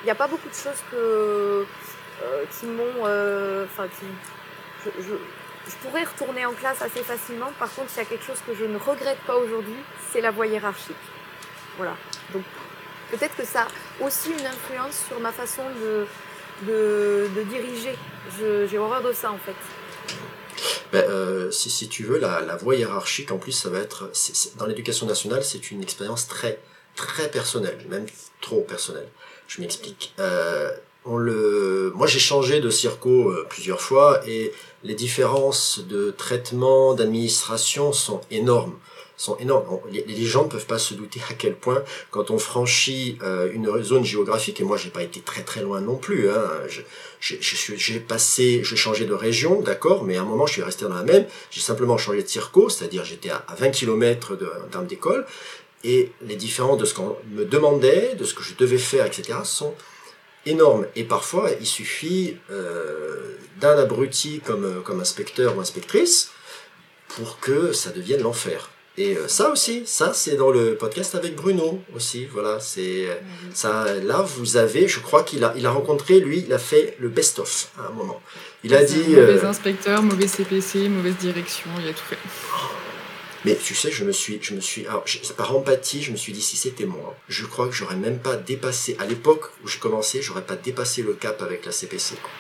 S2: n'y a pas beaucoup de choses qui m'ont. Enfin, qui. Pourrais retourner en classe assez facilement. Par contre, il y a quelque chose que je ne regrette pas aujourd'hui, c'est la voie hiérarchique. Voilà. Donc, peut-être que ça a aussi une influence sur ma façon de, de, diriger. J'ai horreur de ça, en fait.
S1: Ben, euh, si, tu veux, la, la, voie hiérarchique, en plus, ça va être. dans l'éducation nationale, c'est une expérience très, très personnelle, même trop personnelle. Je m'explique. Euh, Moi, j'ai changé de circo euh, plusieurs fois et les différences de traitement, d'administration sont énormes sont énormes. Les, gens ne peuvent pas se douter à quel point, quand on franchit euh, une zone géographique, et moi j'ai pas été très très loin non plus, hein, j'ai passé, changé de région, d'accord, mais à un moment je suis resté dans la même, j'ai simplement changé de circo, c'est-à-dire j'étais à, 20 km d'un d'école, et les différences de ce qu'on me demandait, de ce que je devais faire, etc., sont énormes. Et parfois, il suffit euh, d'un abruti comme, comme inspecteur ou inspectrice pour que ça devienne l'enfer. Et euh, ça aussi, ça c'est dans le podcast avec Bruno aussi. Voilà, c'est euh, ça. Là, vous avez, je crois qu'il a, il a rencontré, lui, il a fait le best-of à un moment. Il a dit.
S3: Mauvais euh, inspecteur, mauvais CPC, mauvaise direction, il a tout fait.
S1: Mais tu sais, je me suis, je me suis, alors, par empathie, je me suis dit si c'était moi, je crois que j'aurais même pas dépassé. À l'époque où je commençais, j'aurais pas dépassé le cap avec la CPC. Quoi.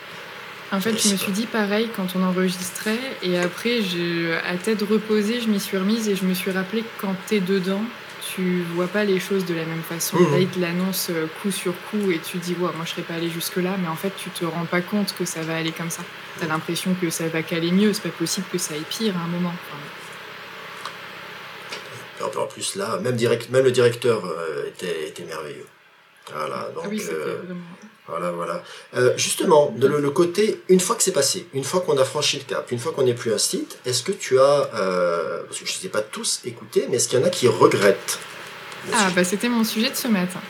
S3: En fait, je me suis dit pareil quand on enregistrait, et après, à tête reposée, je m'y suis remise et je me suis rappelé que quand t'es dedans, tu vois pas les choses de la même façon. Mmh. Là, il te l'annonce euh, coup sur coup et tu dis, ouais, moi je serais pas allé jusque-là, mais en fait, tu te rends pas compte que ça va aller comme ça. T'as l'impression que ça va caler mieux, c'est pas possible que ça aille pire à un moment.
S1: En plus, là, même, direct, même le directeur euh, était, était, merveilleux. Voilà, donc. Ah oui, euh, voilà, voilà. Euh, justement, de le, côté, une fois que c'est passé, une fois qu'on a franchi le cap, une fois qu'on n'est plus un site, est-ce que tu as, euh, parce que je ne sais pas tous écouter, mais est-ce qu'il y en a qui regrettent
S3: ah, bah c'était mon sujet de ce matin.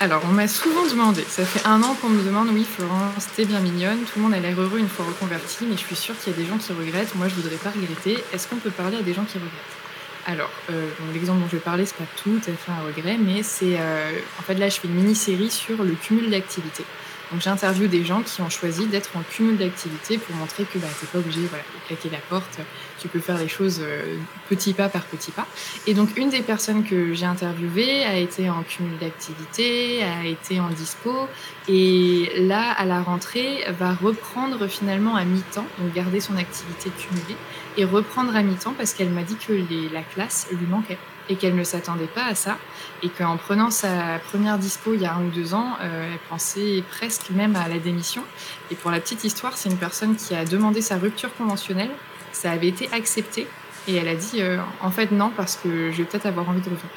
S3: Alors, on m'a souvent demandé, ça fait un an qu'on me demande, oui, Florence, t'es bien mignonne, tout le monde a l'air heureux une fois reconverti, mais je suis sûre qu'il y a des gens qui regrettent, moi je voudrais pas regretter. Est-ce qu'on peut parler à des gens qui regrettent? Alors, euh, l'exemple dont je vais parler, c'est pas tout à fait un regret, mais c'est en fait là, je fais une mini-série sur le cumul d'activités. Donc j'interviewe des gens qui ont choisi d'être en cumul d'activités pour montrer que bah, tu pas obligé de claquer la porte, tu peux faire les choses euh, petit pas par petit pas. Et donc une des personnes que j'ai interviewées a été en cumul d'activités, a été en dispo, et là, à la rentrée, va reprendre finalement à mi-temps, donc garder son activité cumulée, et reprendre à mi-temps parce qu'elle m'a dit que la classe lui manquait et qu'elle ne s'attendait pas à ça et qu'en prenant sa première dispo il y a un ou deux ans, euh, elle pensait presque même à la démission. Et pour la petite histoire, c'est une personne qui a demandé sa rupture conventionnelle, ça avait été accepté et elle a dit euh, en fait non parce que je vais peut-être avoir envie de revenir.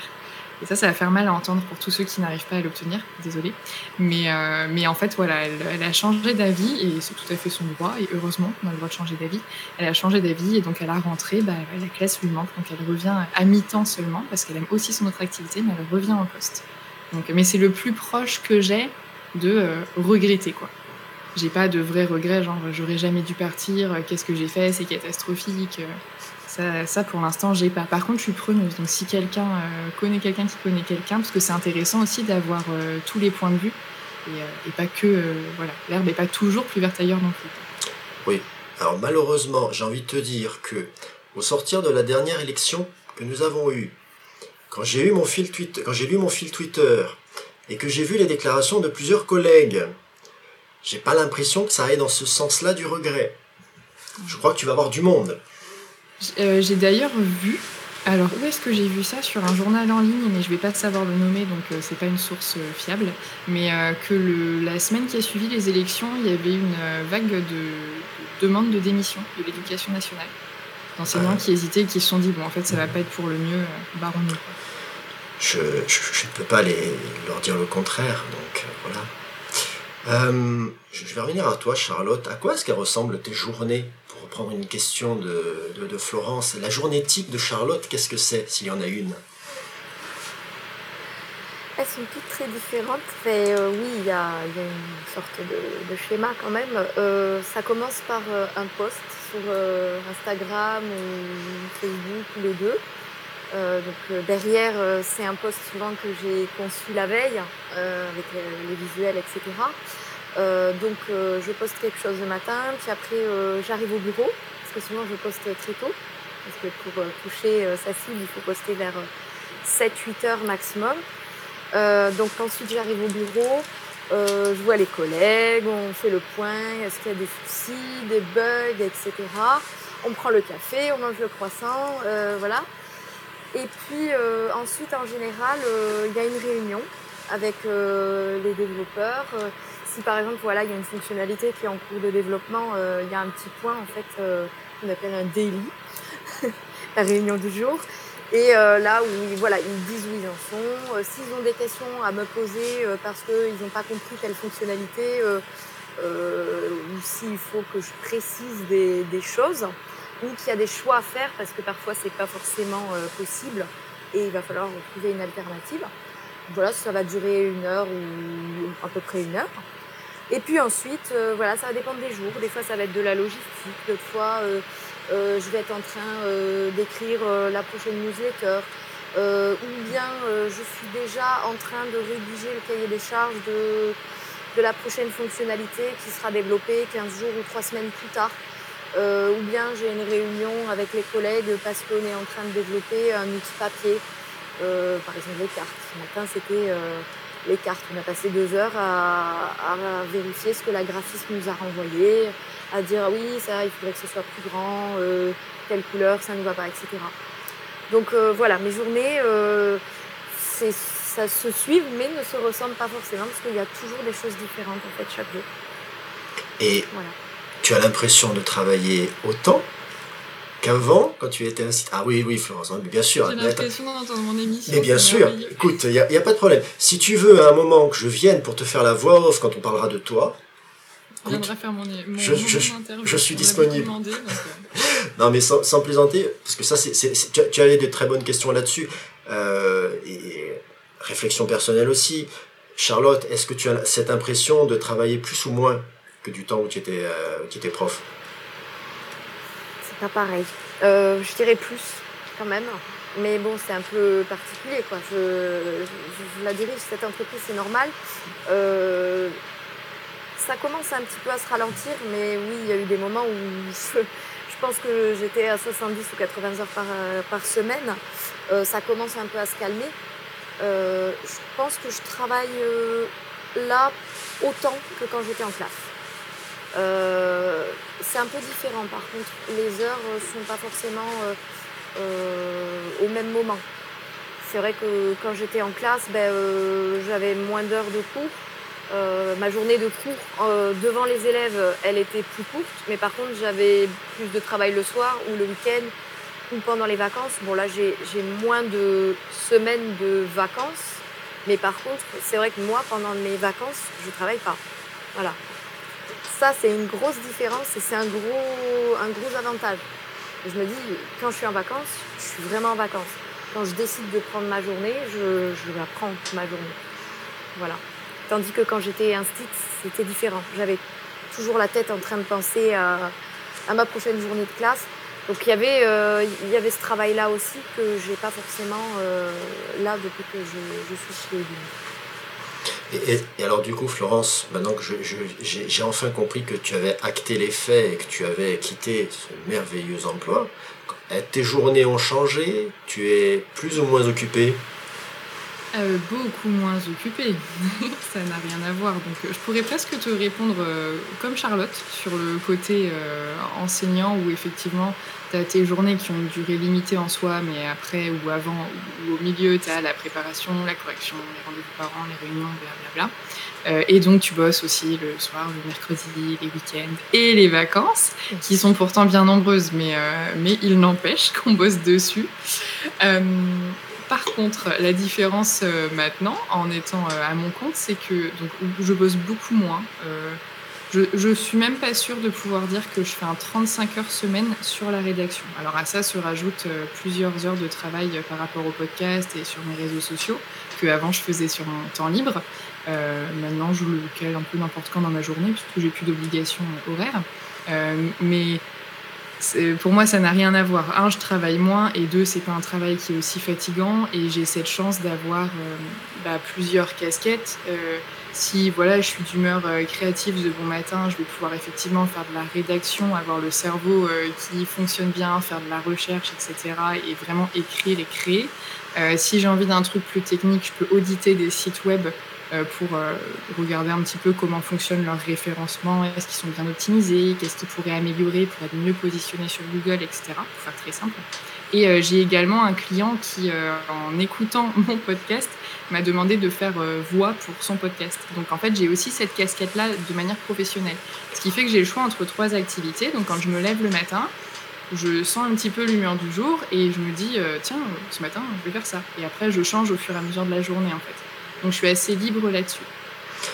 S3: Et ça, ça va faire mal à entendre pour tous ceux qui n'arrivent pas à l'obtenir, désolé. Mais, euh, mais en fait, voilà, elle, a changé d'avis et c'est tout à fait son droit. Et heureusement, on a le droit de changer d'avis. Elle a changé d'avis et donc elle a rentré, bah, la classe lui manque. Donc elle revient à mi-temps seulement parce qu'elle aime aussi son autre activité, mais elle revient en poste. Donc, mais c'est le plus proche que j'ai de euh, regretter, quoi. J'ai pas de vrai regret, genre j'aurais jamais dû partir, qu'est-ce que j'ai fait, c'est catastrophique. Ça, pour l'instant, j'ai pas. Par contre, je suis preneuse. Donc, si quelqu'un euh, connaît quelqu'un qui connaît quelqu'un, parce que c'est intéressant aussi d'avoir euh, tous les points de vue et, euh, pas que voilà, l'herbe n'est pas toujours plus verte ailleurs non plus.
S1: Oui. Alors malheureusement, j'ai envie de te dire que au sortir de la dernière élection que nous avons eue, quand j'ai eu mon fil Twitter, quand j'ai lu mon fil Twitter et que j'ai vu les déclarations de plusieurs collègues, j'ai pas l'impression que ça aille dans ce sens-là du regret. Je crois que tu vas avoir du monde.
S3: Euh, j'ai d'ailleurs vu, alors où est-ce que j'ai vu ça? Sur un journal en ligne, mais je vais pas savoir le nommer, donc euh, c'est pas une source euh, fiable, mais que le, la semaine qui a suivi les élections, il y avait une vague de, demandes de démission de l'éducation nationale. D'enseignants qui hésitaient et qui se sont dit, bon, en fait, ça va pas être pour le mieux, baron
S1: Je ne peux pas les, leur dire le contraire, donc voilà. je vais revenir à toi, Charlotte. À quoi est-ce qu'elles ressemblent tes journées? Prendre une question de, Florence. La journée type de Charlotte, qu'est-ce que c'est, s'il y en a une?
S2: Elles sont toutes très différentes. mais euh, oui, il y, a, une sorte de, schéma quand même. Euh, ça commence par euh, un post sur Instagram ou Facebook, les deux. donc derrière, c'est un post souvent que j'ai conçu la veille avec les, visuels, etc. donc je poste quelque chose le matin, puis après j'arrive au bureau, parce que sinon je poste très tôt, parce que pour toucher sa cible, il faut poster vers 7-8 heures maximum. donc ensuite j'arrive au bureau, je vois les collègues, on fait le point, est-ce qu'il y a des soucis, des bugs, etc. On prend le café, on mange le croissant, voilà. Et puis ensuite, en général, il y a une réunion avec les développeurs. Si par exemple, voilà, il y a une fonctionnalité qui est en cours de développement, il y a un petit point en fait qu'on appelle un daily, [LAUGHS] la réunion du jour. Et là où voilà, ils disent où ils en sont. S'ils ont des questions à me poser parce qu'ils n'ont pas compris telle fonctionnalité, ou s'il faut que je précise des, des choses, ou qu'il y a des choix à faire parce que parfois c'est pas forcément possible et il va falloir trouver une alternative. Voilà, ça va durer une heure ou à peu près une heure. Et puis ensuite, voilà, ça va dépendre des jours. Des fois, ça va être de la logistique. D'autres fois, je vais être en train d'écrire la prochaine newsletter. ou bien je suis déjà en train de rédiger le cahier des charges de, de la prochaine fonctionnalité qui sera développée 15 jours ou 3 semaines plus tard. ou bien j'ai une réunion avec les collègues parce qu'on est en train de développer un outil papier euh, par exemple les cartes. Ce matin, c'était euh, les cartes. On a passé deux heures à, vérifier ce que la graphiste nous a renvoyé, à dire ah oui, ça, il faudrait que ce soit plus grand, euh, telle couleur, ça ne va pas, etc. Donc voilà, mes journées, ça se suit, mais ne se ressemblent pas forcément parce qu'il y a toujours des choses différentes en fait chaque jour.
S1: Et tu as l'impression de travailler autant qu'avant, quand tu étais site Ah oui, oui, Florence, hein, bien sûr.
S3: J'ai l'impression d'entendre mon émission.
S1: Mais bien sûr, écoute, il n'y a, pas de problème. Si tu veux, à un moment que je vienne pour te faire la voix off quand on parlera de toi,
S3: écoute, faire mon, mon,
S1: je, je, je, suis disponible. Euh. [LAUGHS] non, mais sans, sans, plaisanter, parce que ça, c'est, tu, tu as de très bonnes questions là-dessus. Euh, et réflexion personnelle aussi. Charlotte, est-ce que tu as cette impression de travailler plus ou moins que du temps où tu étais, euh, tu étais prof?
S2: Pas pareil. Euh, je dirais plus quand même. Mais bon, c'est un peu particulier. Quoi. Je, la dirige, cette entreprise, c'est normal. Euh, ça commence un petit peu à se ralentir, mais oui, il y a eu des moments où je, pense que j'étais à 70 ou 80 heures par, par semaine. Euh, ça commence un peu à se calmer. je pense que je travaille là autant que quand j'étais en classe. Euh, c'est un peu différent par contre. Les heures ne sont pas forcément euh, euh, au même moment. C'est vrai que quand j'étais en classe, ben, j'avais moins d'heures de cours. ma journée de cours devant les élèves, elle était plus courte, mais par contre j'avais plus de travail le soir ou le week-end ou pendant les vacances. Bon là j'ai moins de semaines de vacances, mais par contre c'est vrai que moi pendant mes vacances je travaille pas. Voilà ça, c'est une grosse différence et c'est un gros, avantage. je me dis, quand je suis en vacances, je suis vraiment en vacances. Quand je décide de prendre ma journée, je, je la prends ma journée. Voilà. Tandis que quand j'étais instit, c'était différent. J'avais toujours la tête en train de penser à, ma prochaine journée de classe. Donc il y avait, euh, ce travail-là aussi que j'ai pas forcément euh, là depuis que je, je suis chez lui.
S1: Et, alors du coup, Florence, maintenant que j'ai enfin compris que tu avais acté les faits et que tu avais quitté ce merveilleux emploi, tes journées ont changé, tu es plus ou moins occupée?
S3: Euh, beaucoup moins occupée, [LAUGHS] ça n'a rien à voir. Donc euh, je pourrais presque te répondre euh, comme Charlotte sur le côté enseignant où effectivement tu as tes journées qui ont une durée limitée en soi, mais après ou avant ou au milieu, tu as la préparation, la correction, les rendez-vous parents, les réunions, blablabla. Et donc tu bosses aussi le soir, le mercredi, les week-ends et les vacances, qui sont pourtant bien nombreuses, mais, il n'empêche [LAUGHS] qu'on bosse dessus. Par contre, la différence maintenant, en étant à mon compte, c'est que donc, je bosse beaucoup moins. Je, je suis même pas sûre de pouvoir dire que je fais un 35 heures semaine sur la rédaction. Alors à ça se rajoutent euh, plusieurs heures de travail euh, par rapport au podcast et sur mes réseaux sociaux que avant je faisais sur mon temps libre. Euh, maintenant, je le cale un peu n'importe quand dans ma journée puisque j'ai plus d'obligations horaires. Euh, mais pour moi, ça n'a rien à voir. Un, je travaille moins, et deux, c'est pas un travail qui est aussi fatigant, et j'ai cette chance d'avoir euh, bah, plusieurs casquettes. Euh, si voilà, je suis d'humeur euh, créative de bon matin, je vais pouvoir effectivement faire de la rédaction, avoir le cerveau qui fonctionne bien, faire de la recherche, etc., et vraiment écrire et créer. si j'ai envie d'un truc plus technique, je peux auditer des sites web pour euh, regarder un petit peu comment fonctionne leur référencement, est-ce qu'ils sont bien optimisés, qu'est-ce qu'ils pourraient améliorer pour être mieux positionnés sur Google, etc. Pour faire très simple. Et euh, j'ai également un client qui, en écoutant [LAUGHS] mon podcast, m'a demandé de faire voix pour son podcast. Donc en fait, j'ai aussi cette casquette-là de manière professionnelle. Ce qui fait que j'ai le choix entre trois activités. Donc quand je me lève le matin, je sens un petit peu l'humeur du jour et je me dis, tiens, ce matin, je vais faire ça. Et après, je change au fur et à mesure de la journée, en fait. Donc je suis assez libre là-dessus.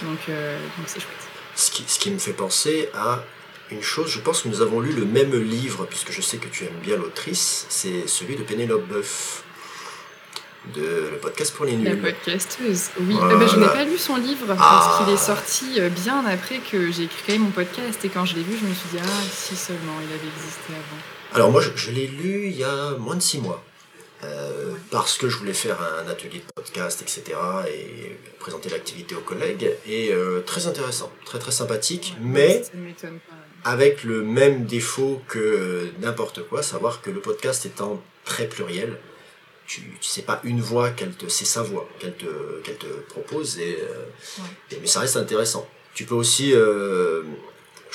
S3: Donc euh, c'est chouette.
S1: Ce qui, ce qui me fait penser à une chose, je pense que nous avons lu le même livre, puisque je sais que tu aimes bien l'autrice, c'est celui de Pénélope Boeuf, de le podcast pour les nuls.
S3: La podcasteuse, oui. Euh, ben, je n'ai pas lu son livre, parce ah. qu'il est sorti euh, bien après que j'ai créé mon podcast, et quand je l'ai vu, je me suis dit, ah, si seulement il avait existé avant.
S1: Alors moi, je, je l'ai lu il y a moins de six mois. Euh, parce que je voulais faire un atelier de podcast, etc. et présenter l'activité aux collègues. Et euh, très intéressant, très très sympathique, mais avec le même défaut que euh, n'importe quoi, savoir que le podcast étant très pluriel, tu, tu sais pas une voix qu'elle te, c'est sa voix qu'elle te, qu'elle te propose, et, mais ça reste intéressant. Tu peux aussi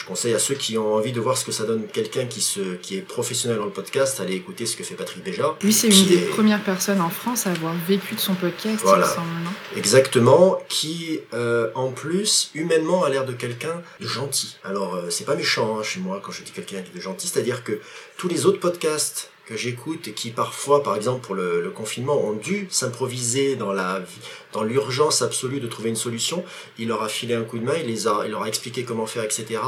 S1: je conseille à ceux qui ont envie de voir ce que ça donne quelqu'un qui, se, qui est professionnel dans le podcast, aller écouter ce que fait Patrick déjà.
S3: Lui, c'est une des premières personnes en France à avoir vécu de son podcast,
S1: voilà. Exactement, qui euh, en plus, humainement, a l'air de quelqu'un de gentil. Alors, euh, c'est pas méchant hein, chez moi quand je dis quelqu'un qui est de gentil, c'est-à-dire que tous les autres podcasts que j'écoute et qui parfois, par exemple pour le, confinement, ont dû s'improviser dans la dans l'urgence absolue de trouver une solution, il leur a filé un coup de main, il les a, il leur a expliqué comment faire, etc.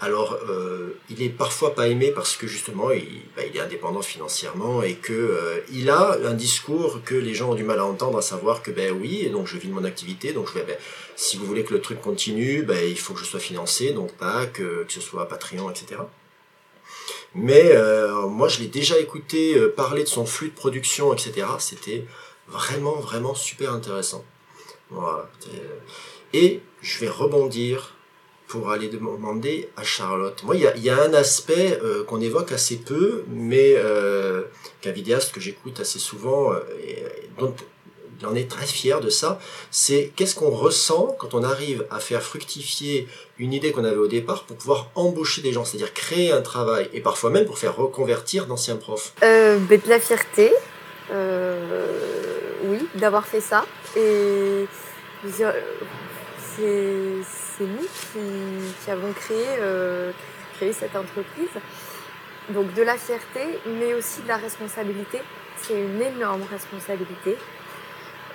S1: Alors, euh, il est parfois pas aimé parce que justement, il, bah, est indépendant financièrement et que euh, il a un discours que les gens ont du mal à entendre, à savoir que ben oui, donc je vis de mon activité, donc je vais, ben, si vous voulez que le truc continue, ben il faut que je sois financé, donc pas que, que ce soit Patreon, etc. Mais euh, moi, je l'ai déjà écouté euh, parler de son flux de production, etc. C'était vraiment, vraiment super intéressant. Voilà. Et je vais rebondir pour aller demander à Charlotte. Moi, il y a, un aspect euh, qu'on évoque assez peu, mais euh, qu'un vidéaste que j'écoute assez souvent, il en est très fier de ça, c'est qu'est-ce qu'on ressent quand on arrive à faire fructifier une idée qu'on avait au départ pour pouvoir embaucher des gens, c'est-à-dire créer un travail, et parfois même pour faire reconvertir d'anciens profs?
S2: Euh, ben, De la fierté, euh, oui, d'avoir fait ça. Et c'est nous qui, avons euh, créé cette entreprise. Donc de la fierté, mais aussi de la responsabilité. C'est une énorme responsabilité.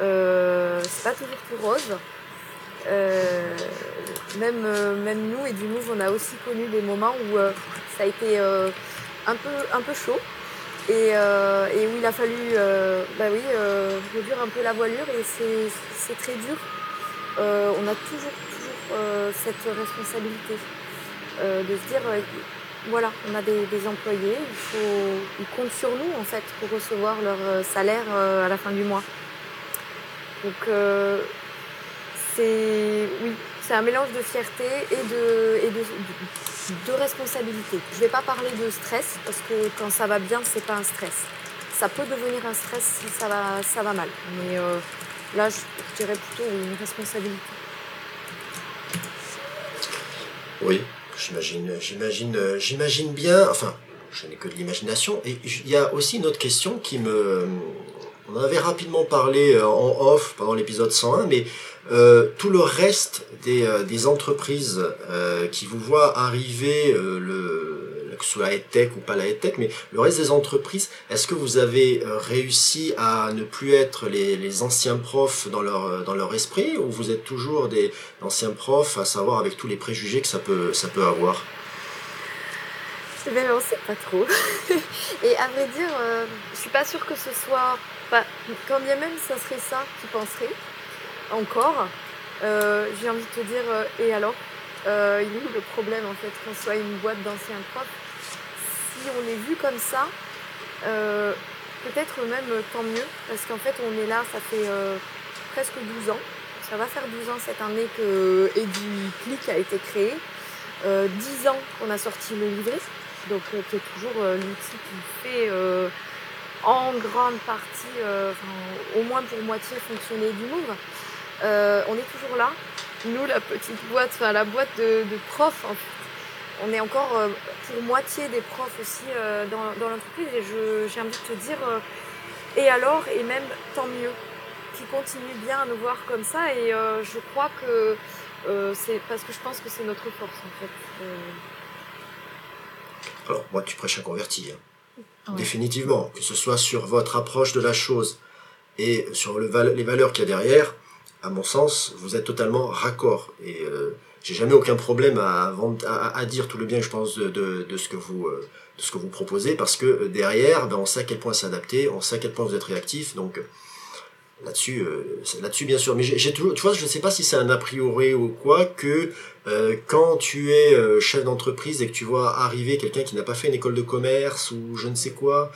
S2: Euh, c'est pas toujours tout rose. Euh, même, euh, même nous et du Move, on a aussi connu des moments où ça a été un, peu, chaud et, où il a fallu bah oui, réduire un peu la voilure et c'est très dur. on a toujours, cette responsabilité de se dire voilà, on a des, employés, il ils comptent sur nous en fait pour recevoir leur salaire à la fin du mois. Donc euh, c'est oui, un mélange de fierté et de, et de, de, responsabilité. Je ne vais pas parler de stress parce que quand ça va bien, c'est pas un stress. Ça peut devenir un stress si ça va, ça va mal. Mais euh, là, je, dirais plutôt une responsabilité.
S1: Oui, j'imagine bien. Enfin, je n'ai que de l'imagination. Et il y a aussi une autre question qui me, on en avait rapidement parlé euh, en off pendant l'épisode 101, mais euh, tout le reste des, euh, des entreprises qui vous voient arriver, le, que ce soit la tech ou pas la tech, mais le reste des entreprises, est-ce que vous avez réussi à ne plus être les, les, anciens profs dans leur, dans leur esprit, ou vous êtes toujours des anciens profs, à savoir avec tous les préjugés que ça peut, ça peut avoir?
S2: Eh ben, on sait pas trop. [LAUGHS] Et à vrai dire, je suis pas sûre que ce soit bah, quand bien même ça serait ça qui penserait, encore, euh, j'ai envie de te dire, euh, et alors euh, Il est où le problème en fait qu'on soit une boîte d'anciens profs? Si on est vu comme ça, peut-être même tant mieux, parce qu'en fait on est là, ça fait presque 12 ans. Ça va faire 12 ans cette année que EduClick a été créé. 10 ans qu'on a sorti le livret, donc qui est toujours l'outil qui fait en grande partie, au moins pour moitié fonctionner du Louvre. on est toujours là. Nous, la petite boîte, enfin la boîte de, profs, on est encore euh, pour moitié des profs aussi euh, dans, l'entreprise et j'ai envie de te dire, euh, et alors, et même tant mieux, qui continuent bien à nous voir comme ça et je crois que c'est parce que je pense que c'est notre force en fait.
S1: Alors, moi, tu prêches un converti. Hein. Définitivement, que ce soit sur votre approche de la chose et sur le les valeurs qu'il y a derrière, à mon sens, vous êtes totalement raccord. Et j'ai jamais aucun problème à, à, dire tout le bien, je pense, de, ce que vous, euh, de ce que vous proposez, parce que euh, derrière, ben, on sait à quel point s'adapter, on sait à quel point vous êtes réactif, donc euh, là-dessus, là-dessus bien sûr. Mais j'ai toujours, tu vois, je ne sais pas si c'est un a priori ou quoi, que quand tu es chef d'entreprise et que tu vois arriver quelqu'un qui n'a pas fait une école de commerce ou je ne sais quoi,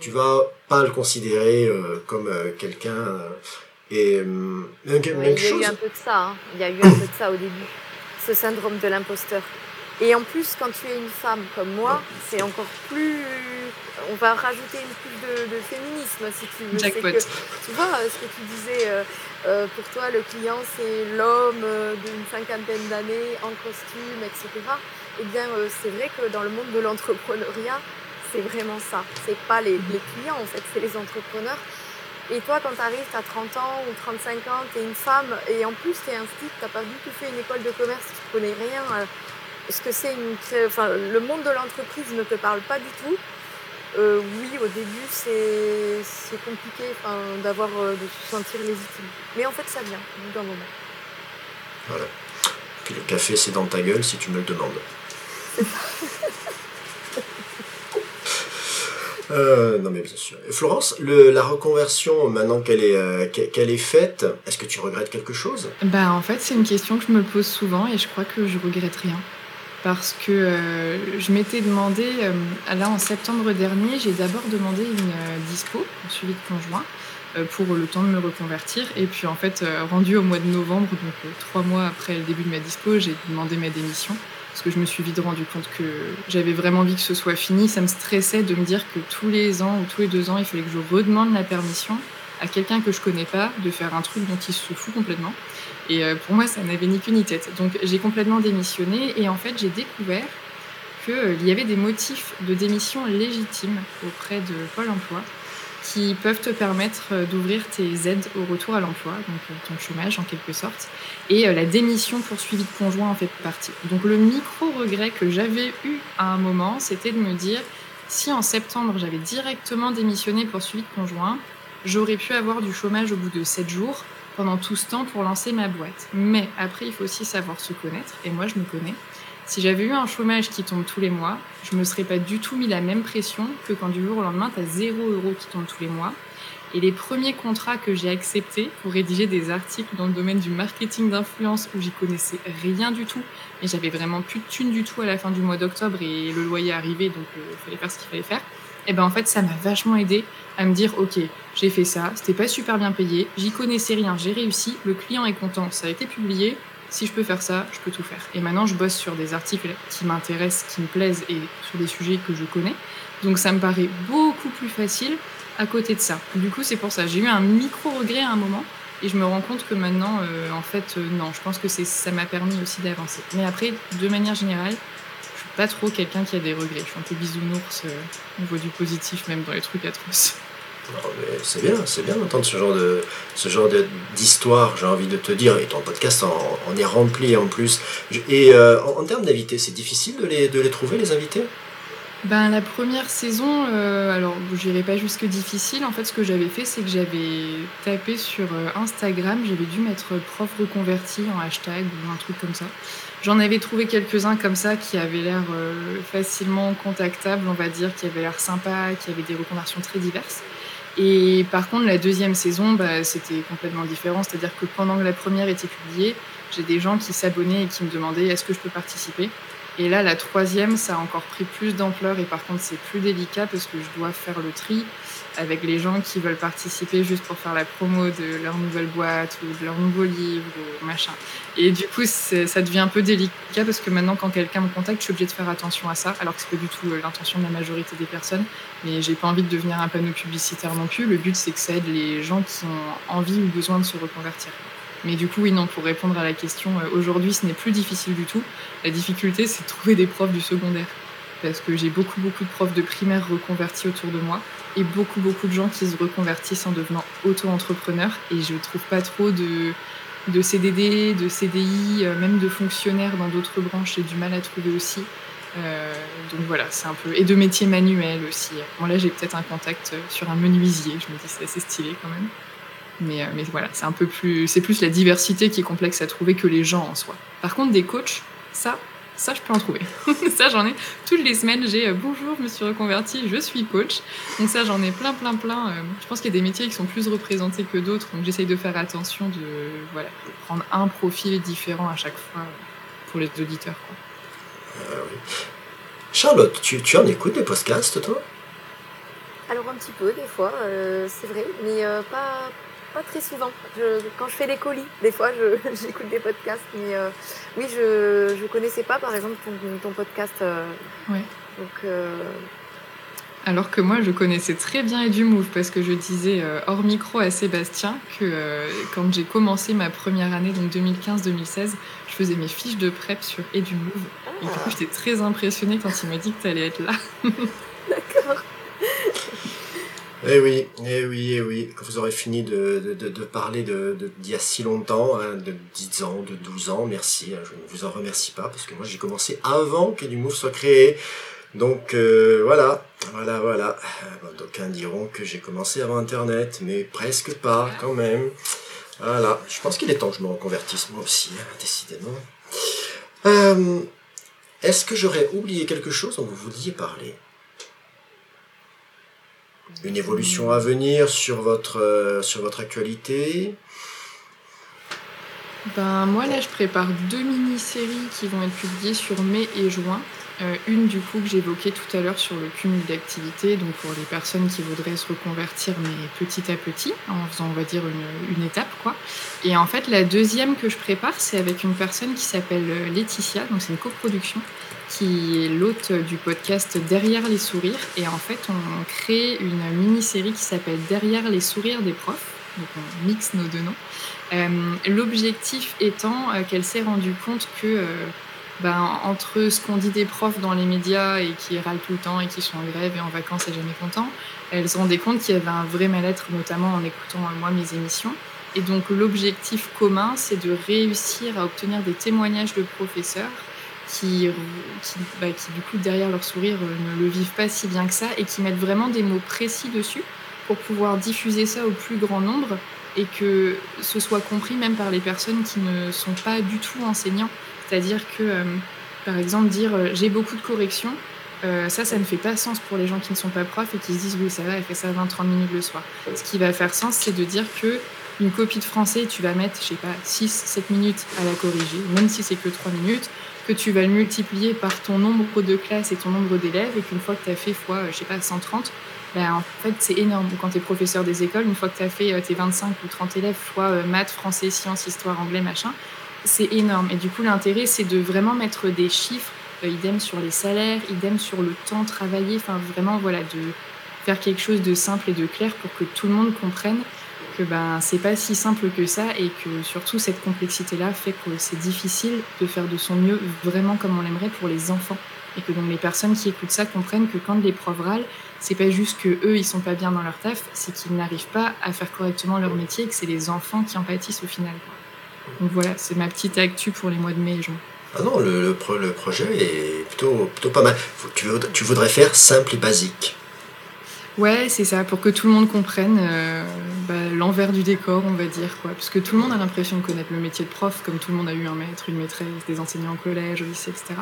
S1: tu vas pas le considérer comme quelqu'un. et
S2: même, il y a eu un peu de ça. Hein. Il y a eu un peu de ça au début ce syndrome de l'imposteur. Et en plus, quand tu es une femme comme moi, c'est encore plus. On va rajouter une couche de, féminisme si tu veux.
S3: Que,
S2: tu vois euh, ce que tu disais, euh, euh, pour toi, le client, c'est l'homme d'une cinquantaine d'années en costume, etc. Eh bien, c'est vrai que dans le monde de l'entrepreneuriat, c'est vraiment ça. C'est pas les, les clients, en fait, c'est les entrepreneurs. Et toi, quand tu arrives, tu as 30 ans ou 35 ans, tu es une femme, et en plus, tu es un tu n'as pas du tout fait une école de commerce, tu ne connais rien. Ce que c'est une. Enfin, le monde de l'entreprise ne te parle pas du tout. Euh, oui, au début, c'est compliqué d'avoir euh, de se sentir légitime. Mais en fait, ça vient, au bout d'un moment.
S1: Voilà. Puis le café, c'est dans ta gueule si tu me le demandes. [LAUGHS] Euh, non mais bien sûr. Florence, la reconversion, maintenant qu'elle est, euh, qu'elle est faite, est-ce que tu regrettes quelque chose?
S3: Bah en fait c'est une question que je me pose souvent et je crois que je regrette rien. Parce que euh, je m'étais demandé, là en septembre dernier, j'ai d'abord demandé une dispo, un suivi de conjoint, pour le temps de me reconvertir. Et puis en fait, rendu au mois de novembre, donc trois mois après le début de ma dispo, j'ai demandé ma démission parce que je me suis vite rendu compte que j'avais vraiment envie que ce soit fini. Ça me stressait de me dire que tous les ans ou tous les deux ans, il fallait que je redemande la permission à quelqu'un que je connais pas de faire un truc dont il se fout complètement. Et euh, pour moi, ça n'avait ni queue ni tête. Donc j'ai complètement démissionné et en fait, j'ai découvert qu'il euh, y avait des motifs de démission légitimes auprès de Pôle emploi qui peuvent te permettre euh, d'ouvrir tes aides au retour à l'emploi, donc ton chômage en quelque sorte. Et la démission pour suivi de conjoint en fait partie. Donc le micro-regret que j'avais eu à un moment, c'était de me dire, si en septembre j'avais directement démissionné pour suivi de conjoint, j'aurais pu avoir du chômage au bout de 7 jours pendant tout ce temps pour lancer ma boîte. Mais après, il faut aussi savoir se connaître, et moi je me connais. Si j'avais eu un chômage qui tombe tous les mois, je me serais pas du tout mis la même pression que quand du jour au lendemain, tu as 0 euros qui tombe tous les mois. Et les premiers contrats que j'ai acceptés pour rédiger des articles dans le domaine du marketing d'influence où j'y connaissais rien du tout, et j'avais vraiment plus de thunes du tout à la fin du mois d'octobre et le loyer arrivait, donc euh, il fallait faire ce qu'il fallait faire. Et ben en fait, ça m'a vachement aidé à me dire ok, j'ai fait ça, c'était pas super bien payé, j'y connaissais rien, j'ai réussi, le client est content, ça a été publié, si je peux faire ça, je peux tout faire. Et maintenant, je bosse sur des articles qui m'intéressent, qui me plaisent et sur des sujets que je connais. Donc ça me paraît beaucoup plus facile à côté de ça. Du coup, c'est pour ça. J'ai eu un micro-regret à un moment et je me rends compte que maintenant, euh, en fait, euh, non, je pense que ça m'a permis aussi d'avancer. Mais après, de manière générale, pas trop quelqu'un qui a des regrets. Je suis un peu bisounours euh, au niveau du positif, même dans les trucs atroces.
S1: C'est bien, c'est bien d'entendre ce genre de ce genre d'histoire, j'ai envie de te dire, et ton podcast en, est rempli en plus. Et euh, en, termes d'invités, c'est difficile de les, de les trouver, les invités?
S3: Ben, la première saison, euh, alors je n'irai pas jusque difficile. En fait, ce que j'avais fait, c'est que j'avais tapé sur euh, Instagram, j'avais dû mettre prof reconverti en hashtag ou un truc comme ça. J'en avais trouvé quelques-uns comme ça qui avaient l'air facilement contactables, on va dire, qui avaient l'air sympa, qui avaient des reconversions très diverses. Et par contre, la deuxième saison, bah, c'était complètement différent. C'est-à-dire que pendant que la première était publiée, j'ai des gens qui s'abonnaient et qui me demandaient est-ce que je peux participer? Et là, la troisième, ça a encore pris plus d'ampleur et par contre, c'est plus délicat parce que je dois faire le tri avec les gens qui veulent participer juste pour faire la promo de leur nouvelle boîte ou de leur nouveau livre ou machin. Et du coup, ça devient un peu délicat parce que maintenant, quand quelqu'un me contacte, je suis obligée de faire attention à ça, alors que c'est pas du tout euh, l'intention de la majorité des personnes. Mais j'ai pas envie de devenir un panneau publicitaire non plus. Le but, c'est que ça aide les gens qui ont envie ou besoin de se reconvertir. Mais du coup, oui, non, pour répondre à la question, euh, aujourd'hui, ce n'est plus difficile du tout. La difficulté, c'est de trouver des profs du secondaire parce que j'ai beaucoup, beaucoup de profs de primaire reconvertis autour de moi et beaucoup, beaucoup de gens qui se reconvertissent en devenant auto-entrepreneurs. Et je trouve pas trop de, de CDD, de CDI, euh, même de fonctionnaires dans d'autres branches, j'ai du mal à trouver aussi. Euh, donc voilà, c'est un peu. Et de métiers manuels aussi. Bon, là, j'ai peut-être un contact euh, sur un menuisier, je me dis c'est assez stylé quand même. Mais, mais voilà, c'est un peu plus. C'est plus la diversité qui est complexe à trouver que les gens en soi. Par contre, des coachs, ça, ça, je peux en trouver. [LAUGHS] ça, j'en ai toutes les semaines. J'ai euh, bonjour, je me suis reconvertie, je suis coach. Donc ça, j'en ai plein, plein, plein. Euh, je pense qu'il y a des métiers qui sont plus représentés que d'autres. Donc j'essaye de faire attention de, voilà, prendre un profil différent à chaque fois pour les auditeurs.
S1: Euh, Charlotte, tu, tu, en écoutes des podcasts, toi?
S2: Alors un petit peu, des fois, c'est vrai, mais pas, pas très souvent. quand je fais les colis, des fois, [LAUGHS] j'écoute des podcasts. Mais euh, oui, je ne connaissais pas, par exemple, ton, podcast. Euh, donc, euh,
S3: Alors que moi, je connaissais très bien Edumove parce que je disais hors micro à Sébastien que quand j'ai commencé ma première année, donc 2015-2016, je faisais mes fiches de prep sur Edumove. Et du coup, ah. j'étais très impressionnée quand il m'a dit que tu allais être là. [LAUGHS]
S2: D'accord.
S1: Eh oui, eh oui, eh oui. Quand vous aurez fini de, de, de parler d'il de, y a si longtemps, hein, de 10 ans, de 12 ans, merci. Hein, je ne vous en remercie pas parce que moi j'ai commencé avant que du Move soit créé. Donc euh, voilà, voilà, voilà. D'aucuns diront que j'ai commencé avant Internet, mais presque pas quand même. Voilà, je pense qu'il est temps que je me reconvertisse moi aussi, hein, décidément. Euh, Est-ce que j'aurais oublié quelque chose dont vous vouliez parler? Une évolution à venir sur votre, euh, sur votre actualité
S3: ben, Moi, là, je prépare deux mini-séries qui vont être publiées sur mai et juin. Euh, une, du coup, que j'évoquais tout à l'heure sur le cumul d'activités, donc pour les personnes qui voudraient se reconvertir, mais petit à petit, en faisant, on va dire, une, une étape, quoi. Et en fait, la deuxième que je prépare, c'est avec une personne qui s'appelle Laetitia, donc c'est une coproduction qui est l'hôte du podcast Derrière les sourires. Et en fait, on crée une mini-série qui s'appelle Derrière les sourires des profs. Donc on mixe nos deux noms. Euh, l'objectif étant euh, qu'elle s'est rendue compte que euh, ben, entre ce qu'on dit des profs dans les médias et qui râlent tout le temps et qui sont en grève et en vacances et jamais contents, elle se rendait compte qu'il y avait un vrai mal-être, notamment en écoutant moi mes émissions. Et donc l'objectif commun, c'est de réussir à obtenir des témoignages de professeurs qui, bah, qui, du coup, derrière leur sourire, euh, ne le vivent pas si bien que ça et qui mettent vraiment des mots précis dessus pour pouvoir diffuser ça au plus grand nombre et que ce soit compris même par les personnes qui ne sont pas du tout enseignants. C'est-à-dire que, euh, par exemple, dire euh, j'ai beaucoup de corrections, ça, ça ne fait pas sens pour les gens qui ne sont pas profs et qui se disent oui, ça va, elle fait ça 20-30 minutes le soir. Ce qui va faire sens, c'est de dire que une copie de français, tu vas mettre, je sais pas, 6-7 minutes à la corriger, même si c'est que 3 minutes que tu vas le multiplier par ton nombre de classes et ton nombre d'élèves, et qu'une fois que tu as fait fois, euh, je sais pas, 130, ben, en fait, c'est énorme. Quand tu es professeur des écoles, une fois que tu as fait euh, tes 25 ou 30 élèves, fois euh, maths, français, sciences, histoire, anglais, machin, c'est énorme. Et du coup, l'intérêt, c'est de vraiment mettre des chiffres, idem sur les salaires, idem sur le temps travaillé, enfin vraiment, voilà, de faire quelque chose de simple et de clair pour que tout le monde comprenne que ben c'est pas si simple que ça et que surtout cette complexité là fait que c'est difficile de faire de son mieux vraiment comme on l'aimerait pour les enfants. Et que donc les personnes qui écoutent ça comprennent que quand profs râlent c'est pas juste que eux ils sont pas bien dans leur taf c'est qu'ils n'arrivent pas à faire correctement leur métier et que c'est les enfants qui en pâtissent au final donc voilà c'est ma petite actu pour les mois de mai et juin.
S1: Ah non le, le, projet est plutôt, plutôt pas mal. Tu, tu voudrais faire simple et basique
S3: Ouais, c'est ça, pour que tout le monde comprenne euh, bah, l'envers du décor, on va dire. Quoi. Parce que tout le monde a l'impression de connaître le métier de prof, comme tout le monde a eu un maître, une maîtresse, des enseignants au collège, au lycée, etc.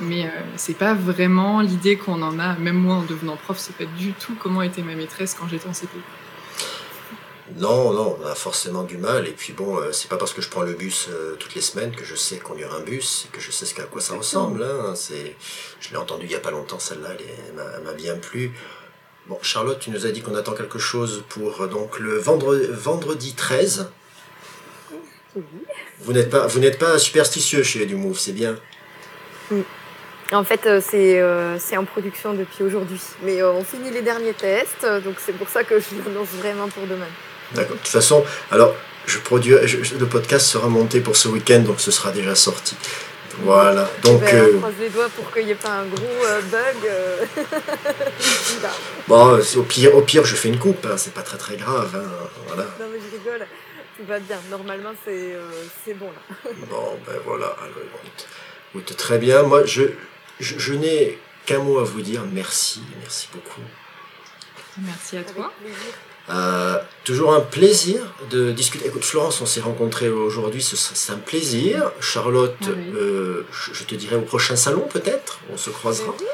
S3: Mais euh, c'est pas vraiment l'idée qu'on en a. Même moi, en devenant prof, c'est pas du tout comment était ma maîtresse quand j'étais en CP.
S1: Non, non, on a forcément du mal. Et puis bon, euh, c'est pas parce que je prends le bus euh, toutes les semaines que je sais qu'on y aura un bus et que je sais ce qu'à quoi ça ressemble. Hein. C'est, je l'ai entendu il y a pas longtemps, celle-là, elle m'a bien plu. Bon, Charlotte, tu nous as dit qu'on attend quelque chose pour euh, donc le vendredi, vendredi 13.
S2: Oui.
S1: Vous n'êtes pas, vous n'êtes pas superstitieux chez du Move, c'est bien.
S2: En fait, euh, c'est euh, c'est en production depuis aujourd'hui. Mais euh, on finit les derniers tests, donc c'est pour ça que je l'annonce vraiment pour demain.
S1: D'accord. De toute façon, alors, je produis, je- le podcast sera monté pour ce week-end, donc ce sera déjà sorti. Voilà. Donc,
S2: Ben,
S1: euh,
S2: On croise les doigts pour qu'il n'y ait pas un gros euh, bug. euh, [LAUGHS]
S1: bon, c'est au pire, au pire, je fais une coupe. hein, c'est pas très très grave. hein, voilà.
S2: non mais je rigole, tout va bien. Normalement, c'est euh, c'est bon là. [LAUGHS]
S1: Bon, ben voilà. Alors, écoute, écoute, très bien. Moi, je, je, je n'ai qu'un mot à vous dire. Merci, merci beaucoup.
S3: Merci à
S2: Avec
S3: toi.
S2: plaisir.
S1: Euh, toujours un plaisir de discuter. Écoute, Florence, on s'est rencontrés aujourd'hui, c'est un plaisir. Charlotte,
S3: Ah oui.
S1: euh, je, te dirai au prochain salon peut-être, on se croisera.
S2: Oui,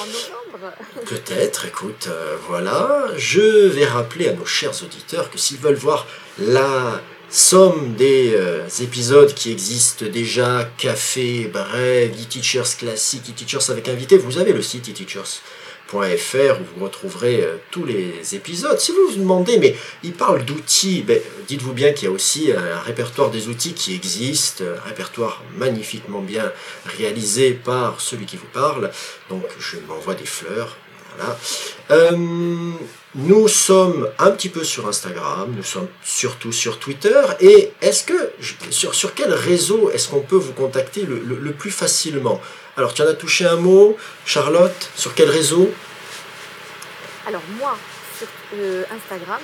S2: en novembre. [LAUGHS]
S1: Peut-être, écoute, euh, voilà. Je vais rappeler à nos chers auditeurs que s'ils veulent voir la somme des euh, épisodes qui existent déjà, café, bref, e-teachers classique, e-teachers avec invité, vous avez le site e-teachers.fr où vous retrouverez euh, tous les épisodes. Si vous vous demandez, mais il parle d'outils, ben, dites-vous bien qu'il y a aussi un répertoire des outils qui existe, un répertoire magnifiquement bien réalisé par celui qui vous parle. Donc je m'envoie des fleurs. Voilà. Euh, nous sommes un petit peu sur Instagram, nous sommes surtout sur Twitter. Et est-ce que sur, sur quel réseau est-ce qu'on peut vous contacter le, le- le plus facilement? Alors tu en as touché un mot, Charlotte, sur quel réseau?
S2: Alors moi, sur euh, Instagram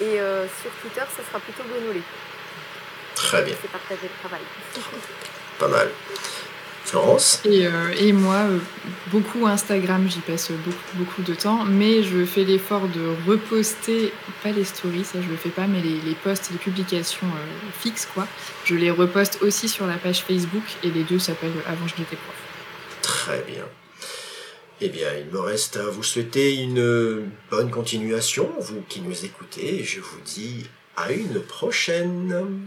S2: et euh, sur Twitter, ça sera plutôt Gonolé.
S1: Très bien,
S2: C'est partager le travail.
S1: pas mal. Florence
S3: Et, euh, et moi, euh, beaucoup Instagram, j'y passe beaucoup, beaucoup de temps, mais je fais l'effort de reposter, pas les stories, ça je le fais pas, mais les, les posts, les publications euh, fixes, quoi. Je les reposte aussi sur la page Facebook et les deux s'appellent Avant je n'étais prof.
S1: Très bien. Eh bien, il me reste à vous souhaiter une bonne continuation, vous qui nous écoutez, et je vous dis à une prochaine.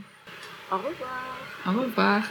S2: Au revoir.
S3: Au revoir.